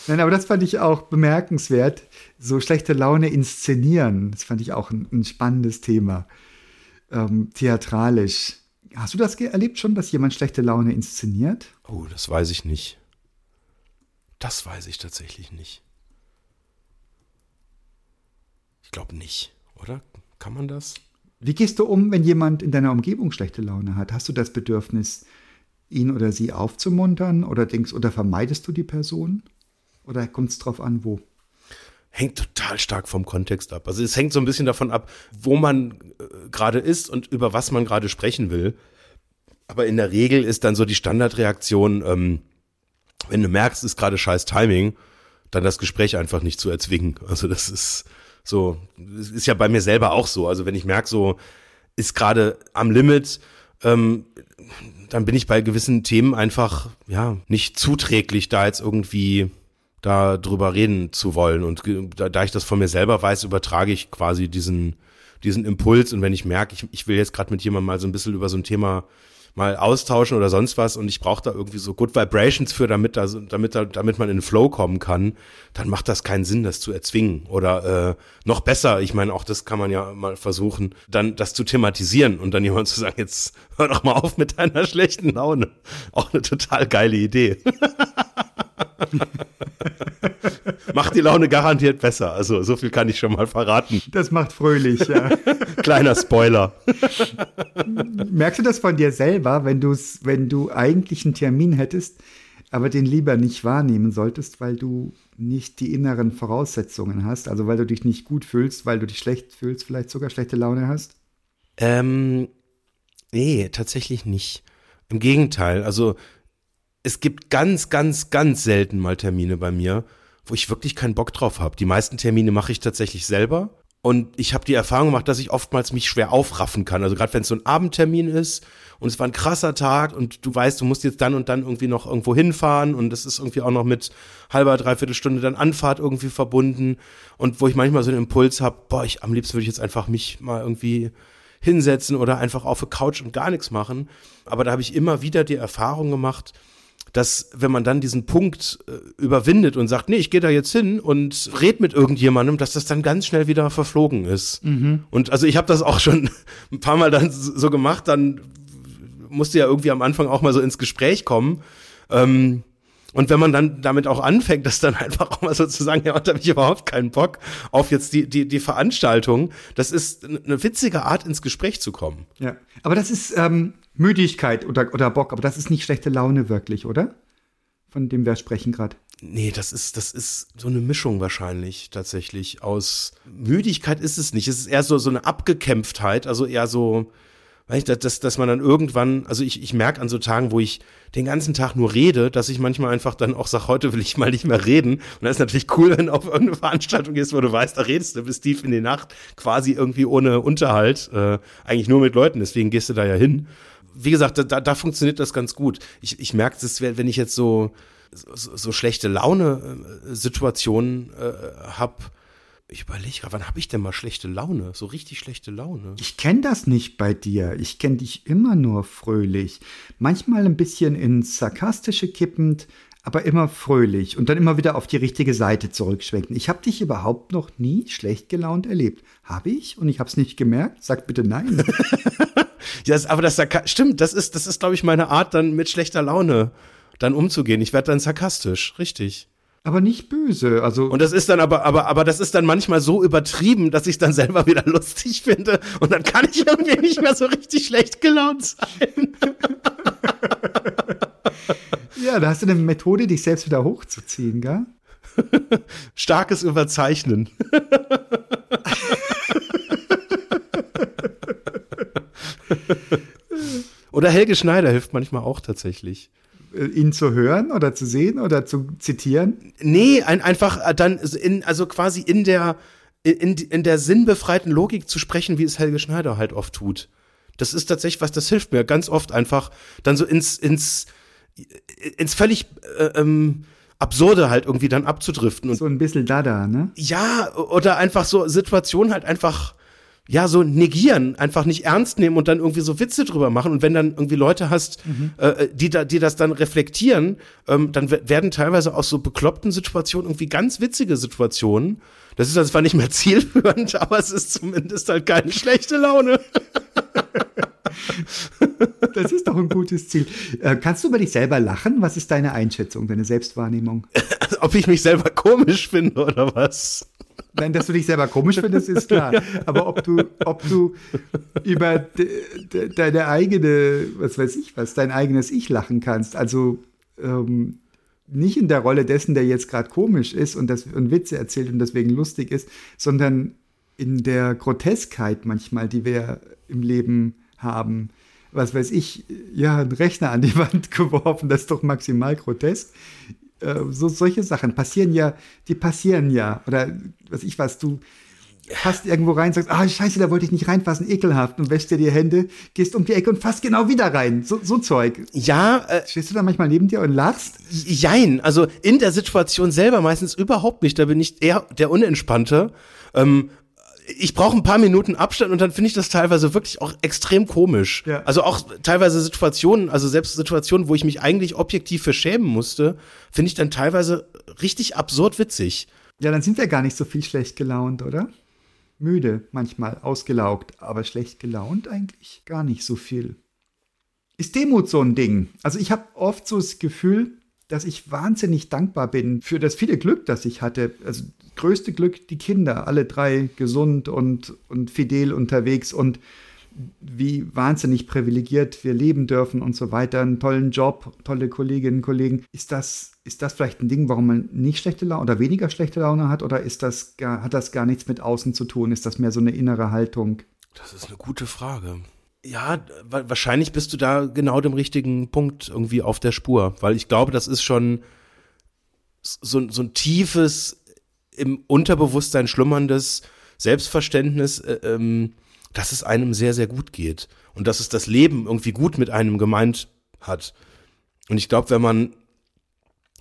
Nein, aber das fand ich auch bemerkenswert. So schlechte Laune inszenieren, das fand ich auch ein, ein spannendes Thema. Ähm, theatralisch. Hast du das erlebt schon, dass jemand schlechte Laune inszeniert? Oh, das weiß ich nicht. Das weiß ich tatsächlich nicht. Ich glaube nicht, oder? Kann man das? Wie gehst du um, wenn jemand in deiner Umgebung schlechte Laune hat? Hast du das Bedürfnis, ihn oder sie aufzumuntern oder denkst, oder vermeidest du die Person? Oder kommt es drauf an, wo? Hängt total stark vom Kontext ab. Also es hängt so ein bisschen davon ab, wo man äh, gerade ist und über was man gerade sprechen will. Aber in der Regel ist dann so die Standardreaktion, ähm, wenn du merkst, ist gerade scheiß Timing, dann das Gespräch einfach nicht zu erzwingen. Also das ist so, das ist ja bei mir selber auch so. Also wenn ich merke, so ist gerade am Limit, ähm, dann bin ich bei gewissen Themen einfach ja nicht zuträglich, da jetzt irgendwie da drüber reden zu wollen. Und da, da ich das von mir selber weiß, übertrage ich quasi diesen diesen Impuls. Und wenn ich merke, ich, ich will jetzt gerade mit jemandem mal so ein bisschen über so ein Thema mal austauschen oder sonst was und ich brauche da irgendwie so Good Vibrations für, damit, da, damit, da, damit man in den Flow kommen kann, dann macht das keinen Sinn, das zu erzwingen. Oder äh, noch besser, ich meine, auch das kann man ja mal versuchen, dann das zu thematisieren und dann jemand zu sagen, jetzt hör doch mal auf mit deiner schlechten Laune. Auch eine total geile Idee. macht die Laune garantiert besser. Also so viel kann ich schon mal verraten. Das macht fröhlich, ja. Kleiner Spoiler. Merkst du das von dir selber, wenn du wenn du eigentlich einen Termin hättest, aber den lieber nicht wahrnehmen solltest, weil du nicht die inneren Voraussetzungen hast, also weil du dich nicht gut fühlst, weil du dich schlecht fühlst, vielleicht sogar schlechte Laune hast? Ähm, nee, tatsächlich nicht. Im Gegenteil, also es gibt ganz, ganz, ganz selten mal Termine bei mir, wo ich wirklich keinen Bock drauf habe. Die meisten Termine mache ich tatsächlich selber. Und ich habe die Erfahrung gemacht, dass ich oftmals mich schwer aufraffen kann. Also gerade wenn es so ein Abendtermin ist und es war ein krasser Tag und du weißt, du musst jetzt dann und dann irgendwie noch irgendwo hinfahren und das ist irgendwie auch noch mit halber, dreiviertel Stunde dann Anfahrt irgendwie verbunden und wo ich manchmal so einen Impuls habe, boah, ich am liebsten würde ich jetzt einfach mich mal irgendwie hinsetzen oder einfach auf der Couch und gar nichts machen. Aber da habe ich immer wieder die Erfahrung gemacht, dass wenn man dann diesen Punkt äh, überwindet und sagt, nee, ich gehe da jetzt hin und red mit irgendjemandem, dass das dann ganz schnell wieder verflogen ist. Mhm. Und also ich habe das auch schon ein paar Mal dann so gemacht, dann musste ja irgendwie am Anfang auch mal so ins Gespräch kommen. Ähm, und wenn man dann damit auch anfängt, dass dann einfach auch mal sozusagen, ja, da habe ich überhaupt keinen Bock auf jetzt die, die, die Veranstaltung, das ist eine witzige Art, ins Gespräch zu kommen. Ja, aber das ist ähm, Müdigkeit oder, oder Bock, aber das ist nicht schlechte Laune wirklich, oder? Von dem wir sprechen gerade. Nee, das ist, das ist so eine Mischung wahrscheinlich tatsächlich aus Müdigkeit ist es nicht. Es ist eher so, so eine Abgekämpftheit, also eher so, Weißt du, dass, dass man dann irgendwann, also ich, ich merke an so Tagen, wo ich den ganzen Tag nur rede, dass ich manchmal einfach dann auch sage, heute will ich mal nicht mehr reden. Und das ist natürlich cool, wenn du auf irgendeine Veranstaltung gehst, wo du weißt, da redest du bis tief in die Nacht, quasi irgendwie ohne Unterhalt, äh, eigentlich nur mit Leuten, deswegen gehst du da ja hin. Wie gesagt, da, da funktioniert das ganz gut. Ich, ich merke das, wenn ich jetzt so, so, so schlechte Laune-Situationen äh, hab ich überlege gerade, wann habe ich denn mal schlechte Laune? So richtig schlechte Laune. Ich kenne das nicht bei dir. Ich kenne dich immer nur fröhlich. Manchmal ein bisschen ins Sarkastische kippend, aber immer fröhlich und dann immer wieder auf die richtige Seite zurückschwenken. Ich habe dich überhaupt noch nie schlecht gelaunt erlebt. Habe ich? Und ich habe es nicht gemerkt? Sag bitte nein. ja, aber das stimmt, das ist, das ist, glaube ich, meine Art, dann mit schlechter Laune dann umzugehen. Ich werde dann sarkastisch, richtig aber nicht böse. Also und das ist dann aber, aber, aber das ist dann manchmal so übertrieben, dass ich es dann selber wieder lustig finde und dann kann ich irgendwie nicht mehr so richtig schlecht gelaunt sein. ja, da hast du eine Methode, dich selbst wieder hochzuziehen, gell? Starkes Überzeichnen. Oder Helge Schneider hilft manchmal auch tatsächlich. Äh, ihn zu hören oder zu sehen oder zu zitieren? Nee, ein, einfach äh, dann in, also quasi in der, in, in der sinnbefreiten Logik zu sprechen, wie es Helge Schneider halt oft tut. Das ist tatsächlich was, das hilft mir ganz oft einfach dann so ins, ins, ins völlig äh, ähm, Absurde halt irgendwie dann abzudriften. Und so ein bisschen Dada, ne? Ja, oder einfach so Situationen halt einfach ja, so negieren, einfach nicht ernst nehmen und dann irgendwie so Witze drüber machen. Und wenn dann irgendwie Leute hast, mhm. äh, die, da, die das dann reflektieren, ähm, dann werden teilweise aus so bekloppten Situationen irgendwie ganz witzige Situationen. Das ist also zwar nicht mehr zielführend, aber es ist zumindest halt keine schlechte Laune. Das ist doch ein gutes Ziel. Äh, kannst du über dich selber lachen? Was ist deine Einschätzung, deine Selbstwahrnehmung? Ob ich mich selber komisch finde oder was? Nein, dass du dich selber komisch findest, ist klar. Aber ob du, ob du über de, de, deine eigene, was weiß ich was, dein eigenes Ich lachen kannst, also ähm, nicht in der Rolle dessen, der jetzt gerade komisch ist und, das, und Witze erzählt und deswegen lustig ist, sondern in der Groteskheit manchmal, die wir im Leben haben. Was weiß ich, ja, einen Rechner an die Wand geworfen, das ist doch maximal grotesk. Äh, so solche Sachen passieren ja, die passieren ja. Oder was ich was, du fasst irgendwo rein, sagst, ah, scheiße, da wollte ich nicht reinfassen, ekelhaft, und wäschst dir die Hände, gehst um die Ecke und fasst genau wieder rein. So, so Zeug. Ja, äh, Stehst du da manchmal neben dir und lachst? jein. Also in der Situation selber meistens überhaupt nicht. Da bin ich eher der Unentspannte. Ähm, ich brauche ein paar Minuten Abstand und dann finde ich das teilweise wirklich auch extrem komisch. Ja. Also auch teilweise Situationen, also selbst Situationen, wo ich mich eigentlich objektiv für schämen musste, finde ich dann teilweise richtig absurd witzig. Ja, dann sind wir gar nicht so viel schlecht gelaunt, oder? Müde, manchmal ausgelaugt, aber schlecht gelaunt eigentlich gar nicht so viel. Ist Demut so ein Ding? Also ich habe oft so das Gefühl, dass ich wahnsinnig dankbar bin für das viele Glück, das ich hatte. Also größte Glück, die Kinder, alle drei gesund und, und fidel unterwegs und wie wahnsinnig privilegiert wir leben dürfen und so weiter, einen tollen Job, tolle Kolleginnen und Kollegen. Ist das, ist das vielleicht ein Ding, warum man nicht schlechte Laune oder weniger schlechte Laune hat oder ist das hat das gar nichts mit außen zu tun? Ist das mehr so eine innere Haltung? Das ist eine gute Frage. Ja, wa- wahrscheinlich bist du da genau dem richtigen Punkt irgendwie auf der Spur, weil ich glaube, das ist schon so, so ein tiefes, im Unterbewusstsein schlummerndes Selbstverständnis, äh, ähm, dass es einem sehr, sehr gut geht und dass es das Leben irgendwie gut mit einem gemeint hat. Und ich glaube, wenn man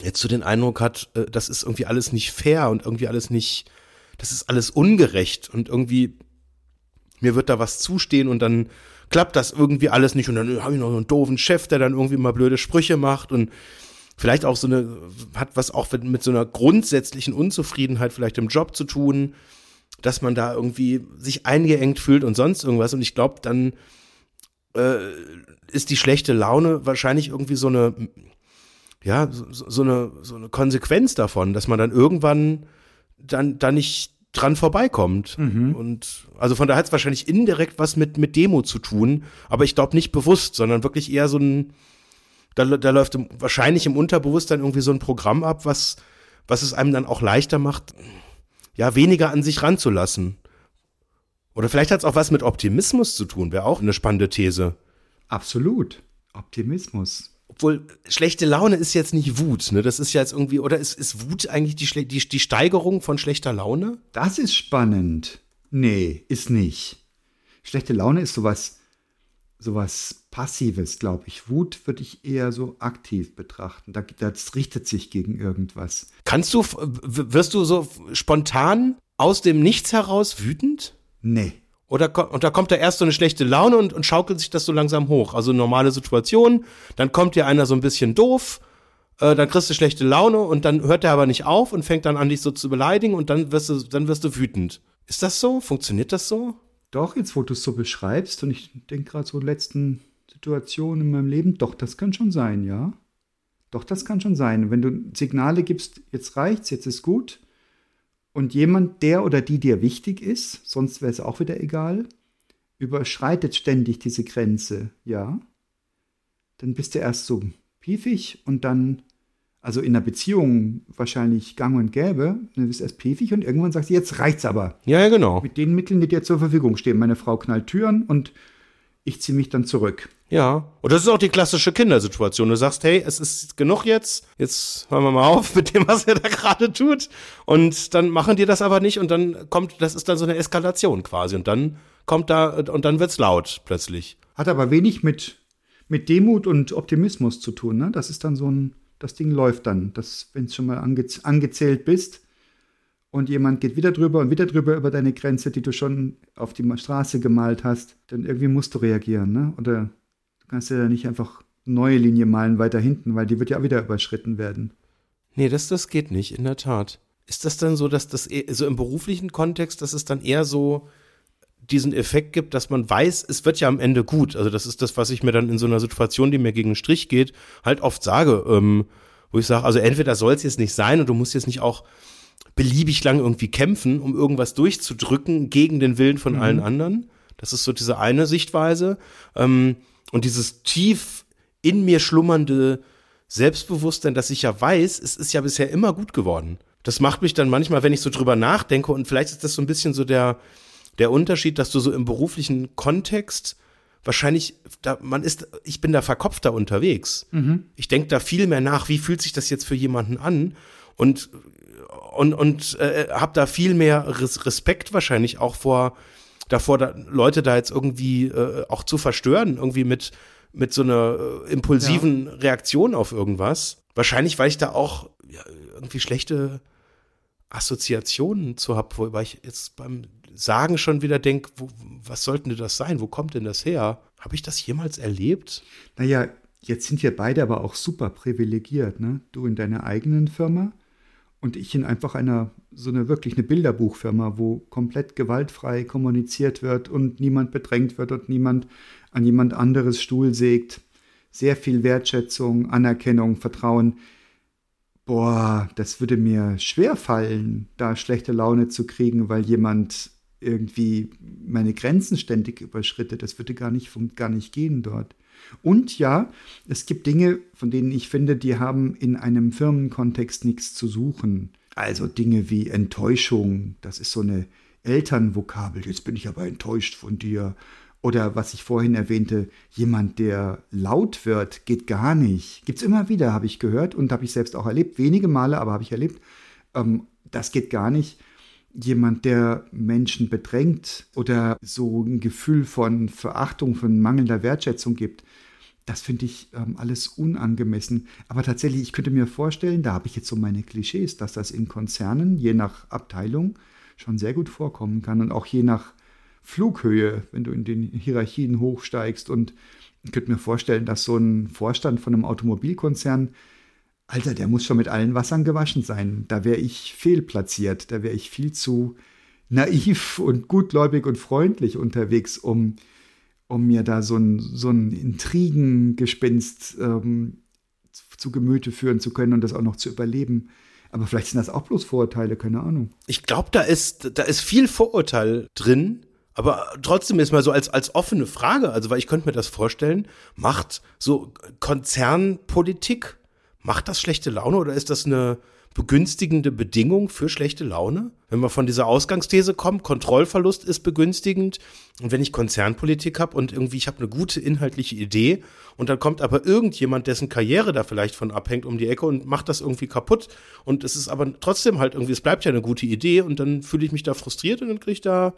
jetzt so den Eindruck hat, äh, das ist irgendwie alles nicht fair und irgendwie alles nicht, das ist alles ungerecht und irgendwie mir wird da was zustehen und dann klappt das irgendwie alles nicht und dann habe ich noch so einen doofen Chef, der dann irgendwie mal blöde Sprüche macht und vielleicht auch so eine, hat was auch mit, so einer grundsätzlichen Unzufriedenheit vielleicht im Job zu tun, dass man da irgendwie sich eingeengt fühlt und sonst irgendwas und ich glaube, dann äh, ist die schlechte Laune wahrscheinlich irgendwie so eine, ja, so, so eine, so eine Konsequenz davon, dass man dann irgendwann dann, dann nicht dran vorbeikommt. Und also von daher hat es wahrscheinlich indirekt was mit, mit Demo zu tun, aber ich glaube nicht bewusst, sondern wirklich eher so ein, da, da läuft im, wahrscheinlich im Unterbewusstsein irgendwie so ein Programm ab, was, was es einem dann auch leichter macht, ja, weniger an sich ranzulassen. Oder vielleicht hat es auch was mit Optimismus zu tun, wäre auch eine spannende These. Absolut. Optimismus. Obwohl, schlechte Laune ist jetzt nicht Wut, ne? Das ist ja jetzt irgendwie, oder ist, ist Wut eigentlich die, die, die Steigerung von schlechter Laune? Das ist spannend. Nee, ist nicht. Schlechte Laune ist sowas, sowas Passives, glaube ich. Wut würde ich eher so aktiv betrachten. Da, das richtet sich gegen irgendwas. Kannst du, wirst du so spontan aus dem Nichts heraus wütend? Nee. Oder und da kommt da erst so eine schlechte Laune und, und schaukelt sich das so langsam hoch. Also normale Situation, dann kommt dir einer so ein bisschen doof, äh, dann kriegst du schlechte Laune und dann hört er aber nicht auf und fängt dann an, dich so zu beleidigen und dann wirst du, dann wirst du wütend. Ist das so? Funktioniert das so? Doch, jetzt wo du es so beschreibst und ich denke gerade so letzten Situationen in meinem Leben, doch, das kann schon sein, ja. Doch, das kann schon sein. Wenn du Signale gibst, jetzt reicht's, jetzt ist gut, und jemand, der oder die dir wichtig ist, sonst wäre es auch wieder egal, überschreitet ständig diese Grenze, ja, dann bist du erst so piefig und dann, also in einer Beziehung wahrscheinlich gang und gäbe, dann bist du erst piefig und irgendwann sagst du, jetzt reicht's aber Ja, ja, genau. mit den Mitteln, die dir zur Verfügung stehen. Meine Frau knallt Türen und ich ziehe mich dann zurück. Ja. Und das ist auch die klassische Kindersituation. Du sagst, hey, es ist genug jetzt, jetzt hören wir mal auf mit dem, was er da gerade tut. Und dann machen die das aber nicht und dann kommt, das ist dann so eine Eskalation quasi. Und dann kommt da, und dann wird's laut plötzlich. Hat aber wenig mit, mit Demut und Optimismus zu tun. Ne? Das ist dann so ein, das Ding läuft dann. Wenn es schon mal ange, angezählt bist und jemand geht wieder drüber und wieder drüber über deine Grenze, die du schon auf die Straße gemalt hast, dann irgendwie musst du reagieren. Ne? Oder du kannst ja nicht einfach neue Linie malen weiter hinten, weil die wird ja wieder überschritten werden. Nee, das, das geht nicht, in der Tat. Ist das dann so, dass das eher, so im beruflichen Kontext, dass es dann eher so diesen Effekt gibt, dass man weiß, es wird ja am Ende gut. Also das ist das, was ich mir dann in so einer Situation, die mir gegen den Strich geht, halt oft sage, ähm, wo ich sage, also entweder soll es jetzt nicht sein und du musst jetzt nicht auch beliebig lang irgendwie kämpfen, um irgendwas durchzudrücken gegen den Willen von Mhm. allen anderen. Das ist so diese eine Sichtweise. Ähm, und dieses tief in mir schlummernde Selbstbewusstsein, dass ich ja weiß, es ist ja bisher immer gut geworden. Das macht mich dann manchmal, wenn ich so drüber nachdenke, und vielleicht ist das so ein bisschen so der, der Unterschied, dass du so im beruflichen Kontext wahrscheinlich, da, man ist, ich bin da verkopfter unterwegs. Ich denke da viel mehr nach, wie fühlt sich das jetzt für jemanden an und und und äh, habe da viel mehr Res Respekt wahrscheinlich auch vor davor, da, Leute da jetzt irgendwie äh, auch zu verstören, irgendwie mit mit so einer äh, impulsiven Reaktion auf irgendwas. Wahrscheinlich, weil ich da auch ja, irgendwie schlechte Assoziationen zu habe, wobei ich jetzt beim Sagen schon wieder denke, was sollte denn das sein? Wo kommt denn das her? Habe ich das jemals erlebt? Naja, jetzt sind wir beide aber auch super privilegiert, ne? Du in deiner eigenen Firma und ich in einfach einer, so eine wirklich eine Bilderbuchfirma, wo komplett gewaltfrei kommuniziert wird und niemand bedrängt wird und niemand an jemand anderes Stuhl sägt. Sehr viel Wertschätzung, Anerkennung, Vertrauen. Boah, das würde mir schwer fallen, da schlechte Laune zu kriegen, weil jemand irgendwie meine Grenzen ständig überschrittet. Das würde gar nicht, gar nicht gehen dort. Und ja, es gibt Dinge, von denen ich finde, die haben in einem Firmenkontext nichts zu suchen. Also Dinge wie Enttäuschung, das ist so eine Elternvokabel. Jetzt bin ich aber enttäuscht von dir. Oder was ich vorhin erwähnte, jemand, der laut wird, geht gar nicht. Gibt es immer wieder, habe ich gehört und habe ich selbst auch erlebt. Wenige Male, aber habe ich erlebt. Ähm, das geht gar nicht. Jemand, der Menschen bedrängt oder so ein Gefühl von Verachtung, von mangelnder Wertschätzung gibt, das finde ich ähm, alles unangemessen. Aber tatsächlich, ich könnte mir vorstellen, da habe ich jetzt so meine Klischees, dass das in Konzernen, je nach Abteilung, schon sehr gut vorkommen kann und auch je nach Flughöhe, wenn du in den Hierarchien hochsteigst. Und ich könnte mir vorstellen, dass so ein Vorstand von einem Automobilkonzern, Alter, der muss schon mit allen Wassern gewaschen sein. Da wäre ich fehlplatziert. Da wäre ich viel zu naiv und gutgläubig und freundlich unterwegs, um, um mir da so ein, so ein Intrigengespinst ähm, zu Gemüte führen zu können und das auch noch zu überleben. Aber vielleicht sind das auch bloß Vorurteile, keine Ahnung. Ich glaube, da ist, da ist viel Vorurteil drin. Aber trotzdem ist mal so als, als offene Frage, also weil ich könnte mir das vorstellen, macht so Konzernpolitik, macht das schlechte Laune oder ist das eine begünstigende Bedingung für schlechte Laune? Wenn wir von dieser Ausgangsthese kommen, Kontrollverlust ist begünstigend. Und wenn ich Konzernpolitik habe und irgendwie ich habe eine gute inhaltliche Idee und dann kommt aber irgendjemand, dessen Karriere da vielleicht von abhängt, um die Ecke und macht das irgendwie kaputt. Und es ist aber trotzdem halt irgendwie, es bleibt ja eine gute Idee und dann fühle ich mich da frustriert und dann kriege ich da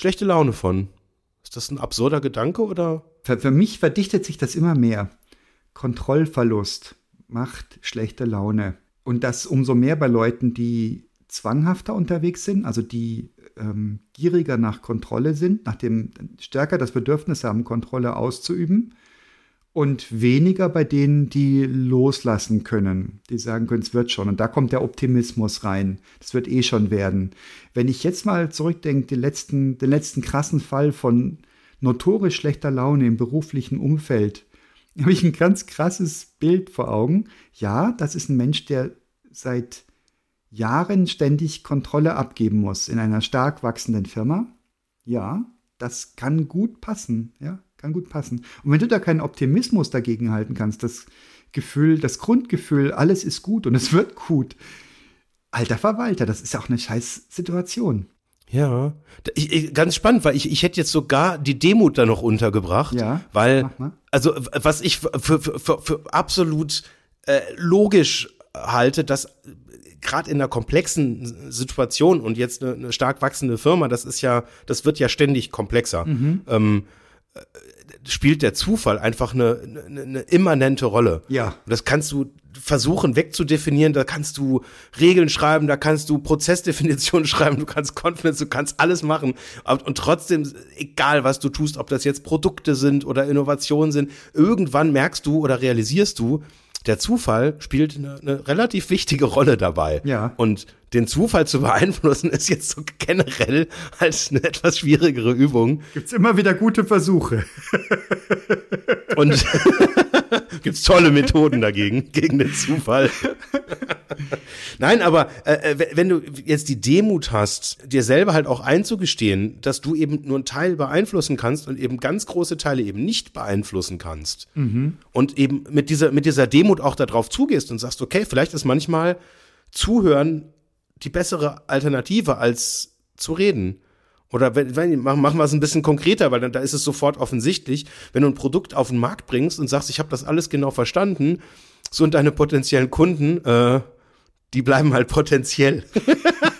schlechte Laune von. Ist das ein absurder Gedanke oder? Für, für mich verdichtet sich das immer mehr. Kontrollverlust macht schlechte Laune. Und das umso mehr bei Leuten, die zwanghafter unterwegs sind, also die ähm, gieriger nach Kontrolle sind, nach dem stärker das Bedürfnis haben, Kontrolle auszuüben. Und weniger bei denen, die loslassen können, die sagen können, es wird schon. Und da kommt der Optimismus rein. Das wird eh schon werden. Wenn ich jetzt mal zurückdenke, den letzten, den letzten krassen Fall von notorisch schlechter Laune im beruflichen Umfeld, habe ich ein ganz krasses Bild vor Augen. Ja, das ist ein Mensch, der seit Jahren ständig Kontrolle abgeben muss in einer stark wachsenden Firma. Ja, das kann gut passen, ja, kann gut passen. Und wenn du da keinen Optimismus dagegen halten kannst, das Gefühl, das Grundgefühl, alles ist gut und es wird gut. Alter Verwalter, das ist ja auch eine scheiß Situation. Ja, ich, ich, ganz spannend, weil ich, ich hätte jetzt sogar die Demut da noch untergebracht, Ja, weil, also was ich für, für, für, für absolut äh, logisch halte, dass gerade in einer komplexen Situation und jetzt eine, eine stark wachsende Firma, das ist ja, das wird ja ständig komplexer. Ähm, äh, spielt der Zufall einfach eine, eine, eine immanente Rolle. Ja. Und das kannst du versuchen wegzudefinieren, da kannst du Regeln schreiben, da kannst du Prozessdefinitionen schreiben, du kannst Confidence, du kannst alles machen. Und, trotzdem, egal was du tust, ob das jetzt Produkte sind oder Innovationen sind, irgendwann merkst du oder realisierst du, der Zufall spielt eine, eine relativ wichtige Rolle dabei. Ja. Und den Zufall zu beeinflussen ist jetzt so generell halt eine etwas schwierigere Übung. Gibt es immer wieder gute Versuche. Und Gibt's tolle Methoden dagegen, gegen den Zufall. Nein, aber äh, äh wenn du jetzt die Demut hast, dir selber halt auch einzugestehen, dass du eben nur einen Teil beeinflussen kannst und eben ganz große Teile eben nicht beeinflussen kannst mhm. und eben mit dieser, mit dieser Demut auch darauf zugehst und sagst, okay, vielleicht ist manchmal Zuhören die bessere Alternative als zu reden. Oder wenn, wenn, machen, wir es ein bisschen konkreter, weil dann da ist es sofort offensichtlich, wenn du ein Produkt auf den Markt bringst und sagst, ich habe das alles genau verstanden, so und deine potenziellen Kunden, äh, die bleiben halt potenziell.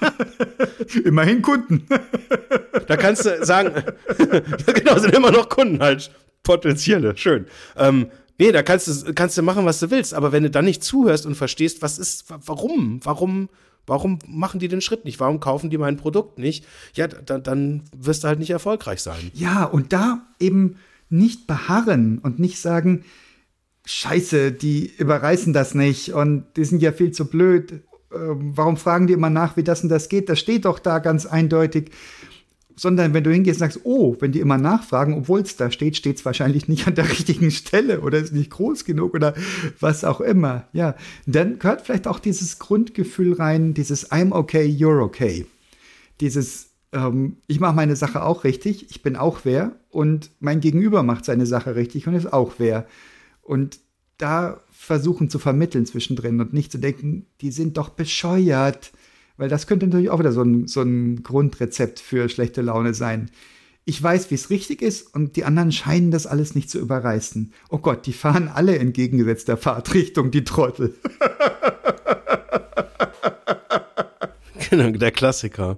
Immerhin Kunden. da kannst du sagen, genau, sind immer noch Kunden halt. Potenzielle, schön. Ähm, nee, da kannst du, kannst du machen, was du willst, aber wenn du dann nicht zuhörst und verstehst, was ist, warum, warum Warum machen die den Schritt nicht? Warum kaufen die mein Produkt nicht? Ja, dann, dann wirst du halt nicht erfolgreich sein. Ja, und da eben nicht beharren und nicht sagen, Scheiße, die überreißen das nicht und die sind ja viel zu blöd. Ähm, warum fragen die immer nach, wie das und das geht? Das steht doch da ganz eindeutig sondern wenn du hingehst und sagst, oh, wenn die immer nachfragen, obwohl es da steht, steht es wahrscheinlich nicht an der richtigen Stelle oder ist nicht groß genug oder was auch immer. Ja, dann gehört vielleicht auch dieses Grundgefühl rein, dieses I'm okay, you're okay. Dieses ähm, ich mache meine Sache auch richtig, ich bin auch wer und mein Gegenüber macht seine Sache richtig und ist auch wer. Und da versuchen zu vermitteln zwischendrin und nicht zu denken, die sind doch bescheuert weil das könnte natürlich auch wieder so ein, so ein Grundrezept für schlechte Laune sein. Ich weiß, wie es richtig ist und die anderen scheinen das alles nicht zu überreißen. Oh Gott, die fahren alle entgegengesetzter Fahrtrichtung, die Trottel. genau, der Klassiker.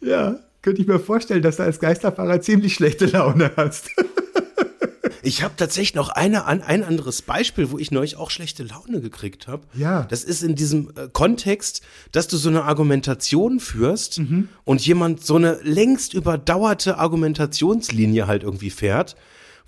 Ja, könnte ich mir vorstellen, dass du als Geisterfahrer ziemlich schlechte Laune hast. Ich habe tatsächlich noch eine, ein anderes Beispiel, wo ich neulich auch schlechte Laune gekriegt habe. Ja. Das ist in diesem äh, Kontext, dass du so eine Argumentation führst mhm. und jemand so eine längst überdauerte Argumentationslinie halt irgendwie fährt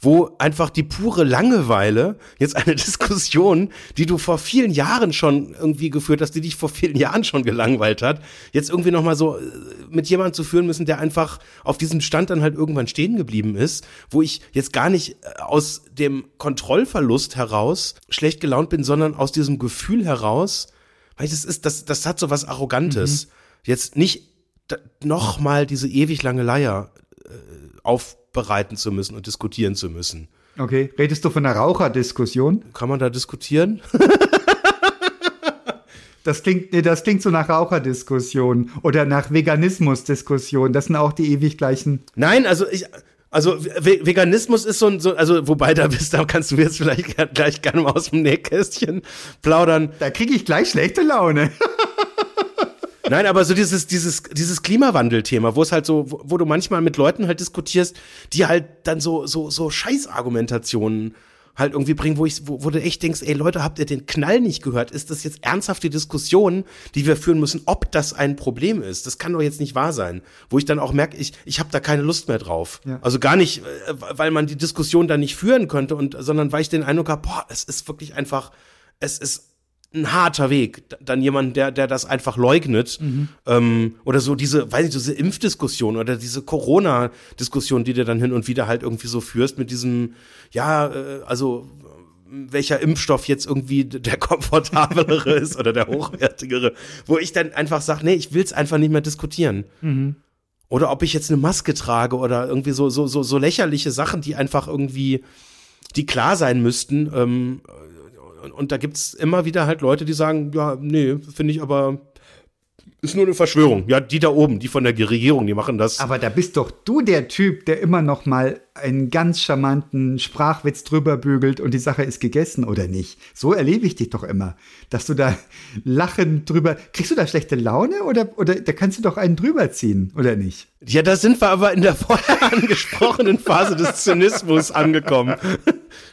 wo einfach die pure Langeweile jetzt eine Diskussion, die du vor vielen Jahren schon irgendwie geführt hast, die dich vor vielen Jahren schon gelangweilt hat, jetzt irgendwie nochmal so äh, mit jemandem zu führen müssen, der einfach auf diesem Stand dann halt irgendwann stehen geblieben ist, wo ich jetzt gar nicht äh, aus dem Kontrollverlust heraus schlecht gelaunt bin, sondern aus diesem Gefühl heraus, weil das ist, das, das hat so was Arrogantes. Mhm. Jetzt nicht nochmal diese ewig lange Leier äh, auf bereiten zu müssen und diskutieren zu müssen. Okay, redest du von einer Raucherdiskussion? Kann man da diskutieren? Das klingt, nee, das klingt so nach Raucherdiskussion oder nach Veganismusdiskussion. Das sind auch die ewig gleichen. Nein, also ich, also Veganismus ist so ein, so, also wobei da bist, da kannst du jetzt vielleicht gleich gerne mal aus dem Nähkästchen plaudern. Da kriege ich gleich schlechte Laune. Nein, aber so dieses, dieses, dieses Klimawandel-Thema, wo es halt so, wo, wo, du manchmal mit Leuten halt diskutierst, die halt dann so, so, so Scheißargumentationen halt irgendwie bringen, wo ich, wo, wo du echt denkst, ey Leute, habt ihr den Knall nicht gehört? Ist das jetzt ernsthafte Diskussion, die wir führen müssen, ob das ein Problem ist? Das kann doch jetzt nicht wahr sein. Wo ich dann auch merke, ich, ich habe da keine Lust mehr drauf. Ja. Also gar nicht, äh, weil man die Diskussion dann nicht führen könnte, und, sondern weil ich den Eindruck habe, boah, es ist wirklich einfach, es ist ein harter Weg. Dann jemand, der, der das einfach leugnet. Mhm. Ähm, oder so diese, weiß ich, diese Impfdiskussion oder diese Corona-Diskussion, die du dann hin und wieder halt irgendwie so führst mit diesem, ja, äh, also welcher Impfstoff jetzt irgendwie der komfortablere ist oder der hochwertigere, wo ich dann einfach sage, nee, ich will es einfach nicht mehr diskutieren. Mhm. Oder ob ich jetzt eine Maske trage oder irgendwie so, so, so, so lächerliche Sachen, die einfach irgendwie, die klar sein müssten, ähm, und, und da gibt's immer wieder halt Leute, die sagen, ja, nee, finde ich aber ist nur eine Verschwörung. Ja, die da oben, die von der Regierung, die machen das. Aber da bist doch du der Typ, der immer noch mal einen ganz charmanten Sprachwitz drüber bügelt und die Sache ist gegessen oder nicht. So erlebe ich dich doch immer, dass du da lachend drüber. Kriegst du da schlechte Laune oder oder da kannst du doch einen drüber ziehen oder nicht? Ja, da sind wir aber in der vorher angesprochenen Phase des Zynismus angekommen.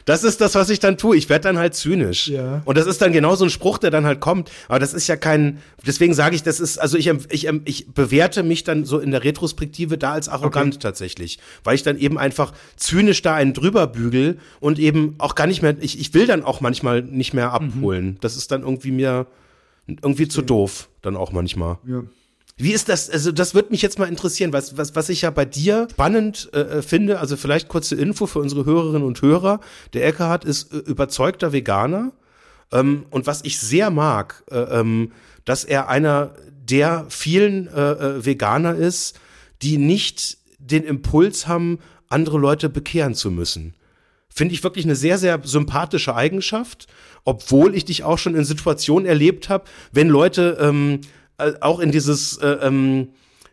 Das ist das, was ich dann tue. Ich werde dann halt zynisch. Ja. Und das ist dann genau so ein Spruch, der dann halt kommt. Aber das ist ja kein, deswegen sage ich, das ist, also ich, ich, ich bewerte mich dann so in der Retrospektive da als arrogant okay. tatsächlich. Weil ich dann eben einfach zynisch da einen drüber bügel und eben auch gar nicht mehr, ich, ich will dann auch manchmal nicht mehr abholen. Mhm. Das ist dann irgendwie mir irgendwie zu doof, dann auch manchmal. Ja. Wie ist das? Also, das würde mich jetzt mal interessieren, was, was, was ich ja bei dir spannend äh, finde. Also, vielleicht kurze Info für unsere Hörerinnen und Hörer. Der Eckhard ist äh, überzeugter Veganer. Ähm, und was ich sehr mag, äh, ähm, dass er einer der vielen äh, äh, Veganer ist, die nicht den Impuls haben, andere Leute bekehren zu müssen. Finde ich wirklich eine sehr, sehr sympathische Eigenschaft, obwohl ich dich auch schon in Situationen erlebt habe, wenn Leute ähm, äh, auch in dieses äh, ähm,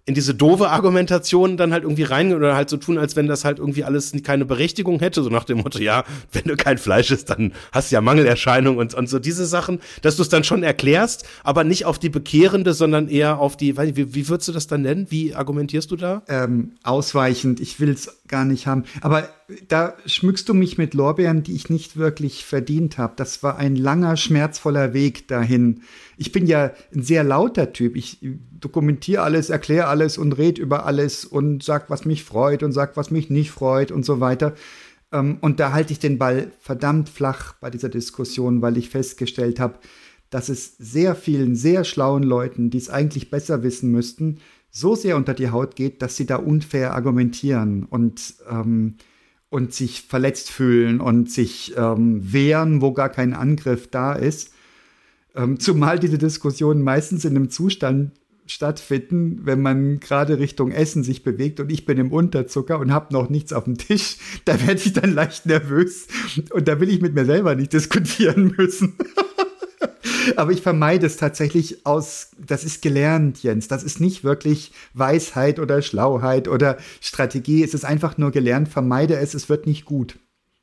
in diese doofe Argumentation dann halt irgendwie reingehen oder halt so tun, als wenn das halt irgendwie alles keine Berechtigung hätte, so nach dem Motto, ja, wenn du kein Fleisch isst, dann hast du ja Mangelerscheinungen und, und so diese Sachen, dass du es dann schon erklärst, aber nicht auf die bekehrende, sondern eher auf die, wie, wie würdest du das dann nennen? Wie argumentierst du da? Ähm, ausweichend, ich will es gar nicht haben. Aber da schmückst du mich mit Lorbeeren, die ich nicht wirklich verdient habe. Das war ein langer, schmerzvoller Weg dahin. Ich bin ja ein sehr lauter Typ. Ich dokumentiere alles, erkläre alles und rede über alles und sag, was mich freut und sag, was mich nicht freut und so weiter. Ähm, und da halte ich den Ball verdammt flach bei dieser Diskussion, weil ich festgestellt habe, dass es sehr vielen, sehr schlauen Leuten, die es eigentlich besser wissen müssten, so sehr unter die Haut geht, dass sie da unfair argumentieren und, ähm, und sich verletzt fühlen und sich ähm, wehren, wo gar kein Angriff da ist. Ähm, zumal diese Diskussionen meistens in einem Zustand stattfinden, wenn man gerade Richtung Essen sich bewegt und ich bin im Unterzucker und habe noch nichts auf dem Tisch, da werde ich dann leicht nervös und da will ich mit mir selber nicht diskutieren müssen. Aber ich vermeide es tatsächlich aus, das ist gelernt, Jens. Das ist nicht wirklich Weisheit oder Schlauheit oder Strategie. Es ist einfach nur gelernt, vermeide es, es wird nicht gut.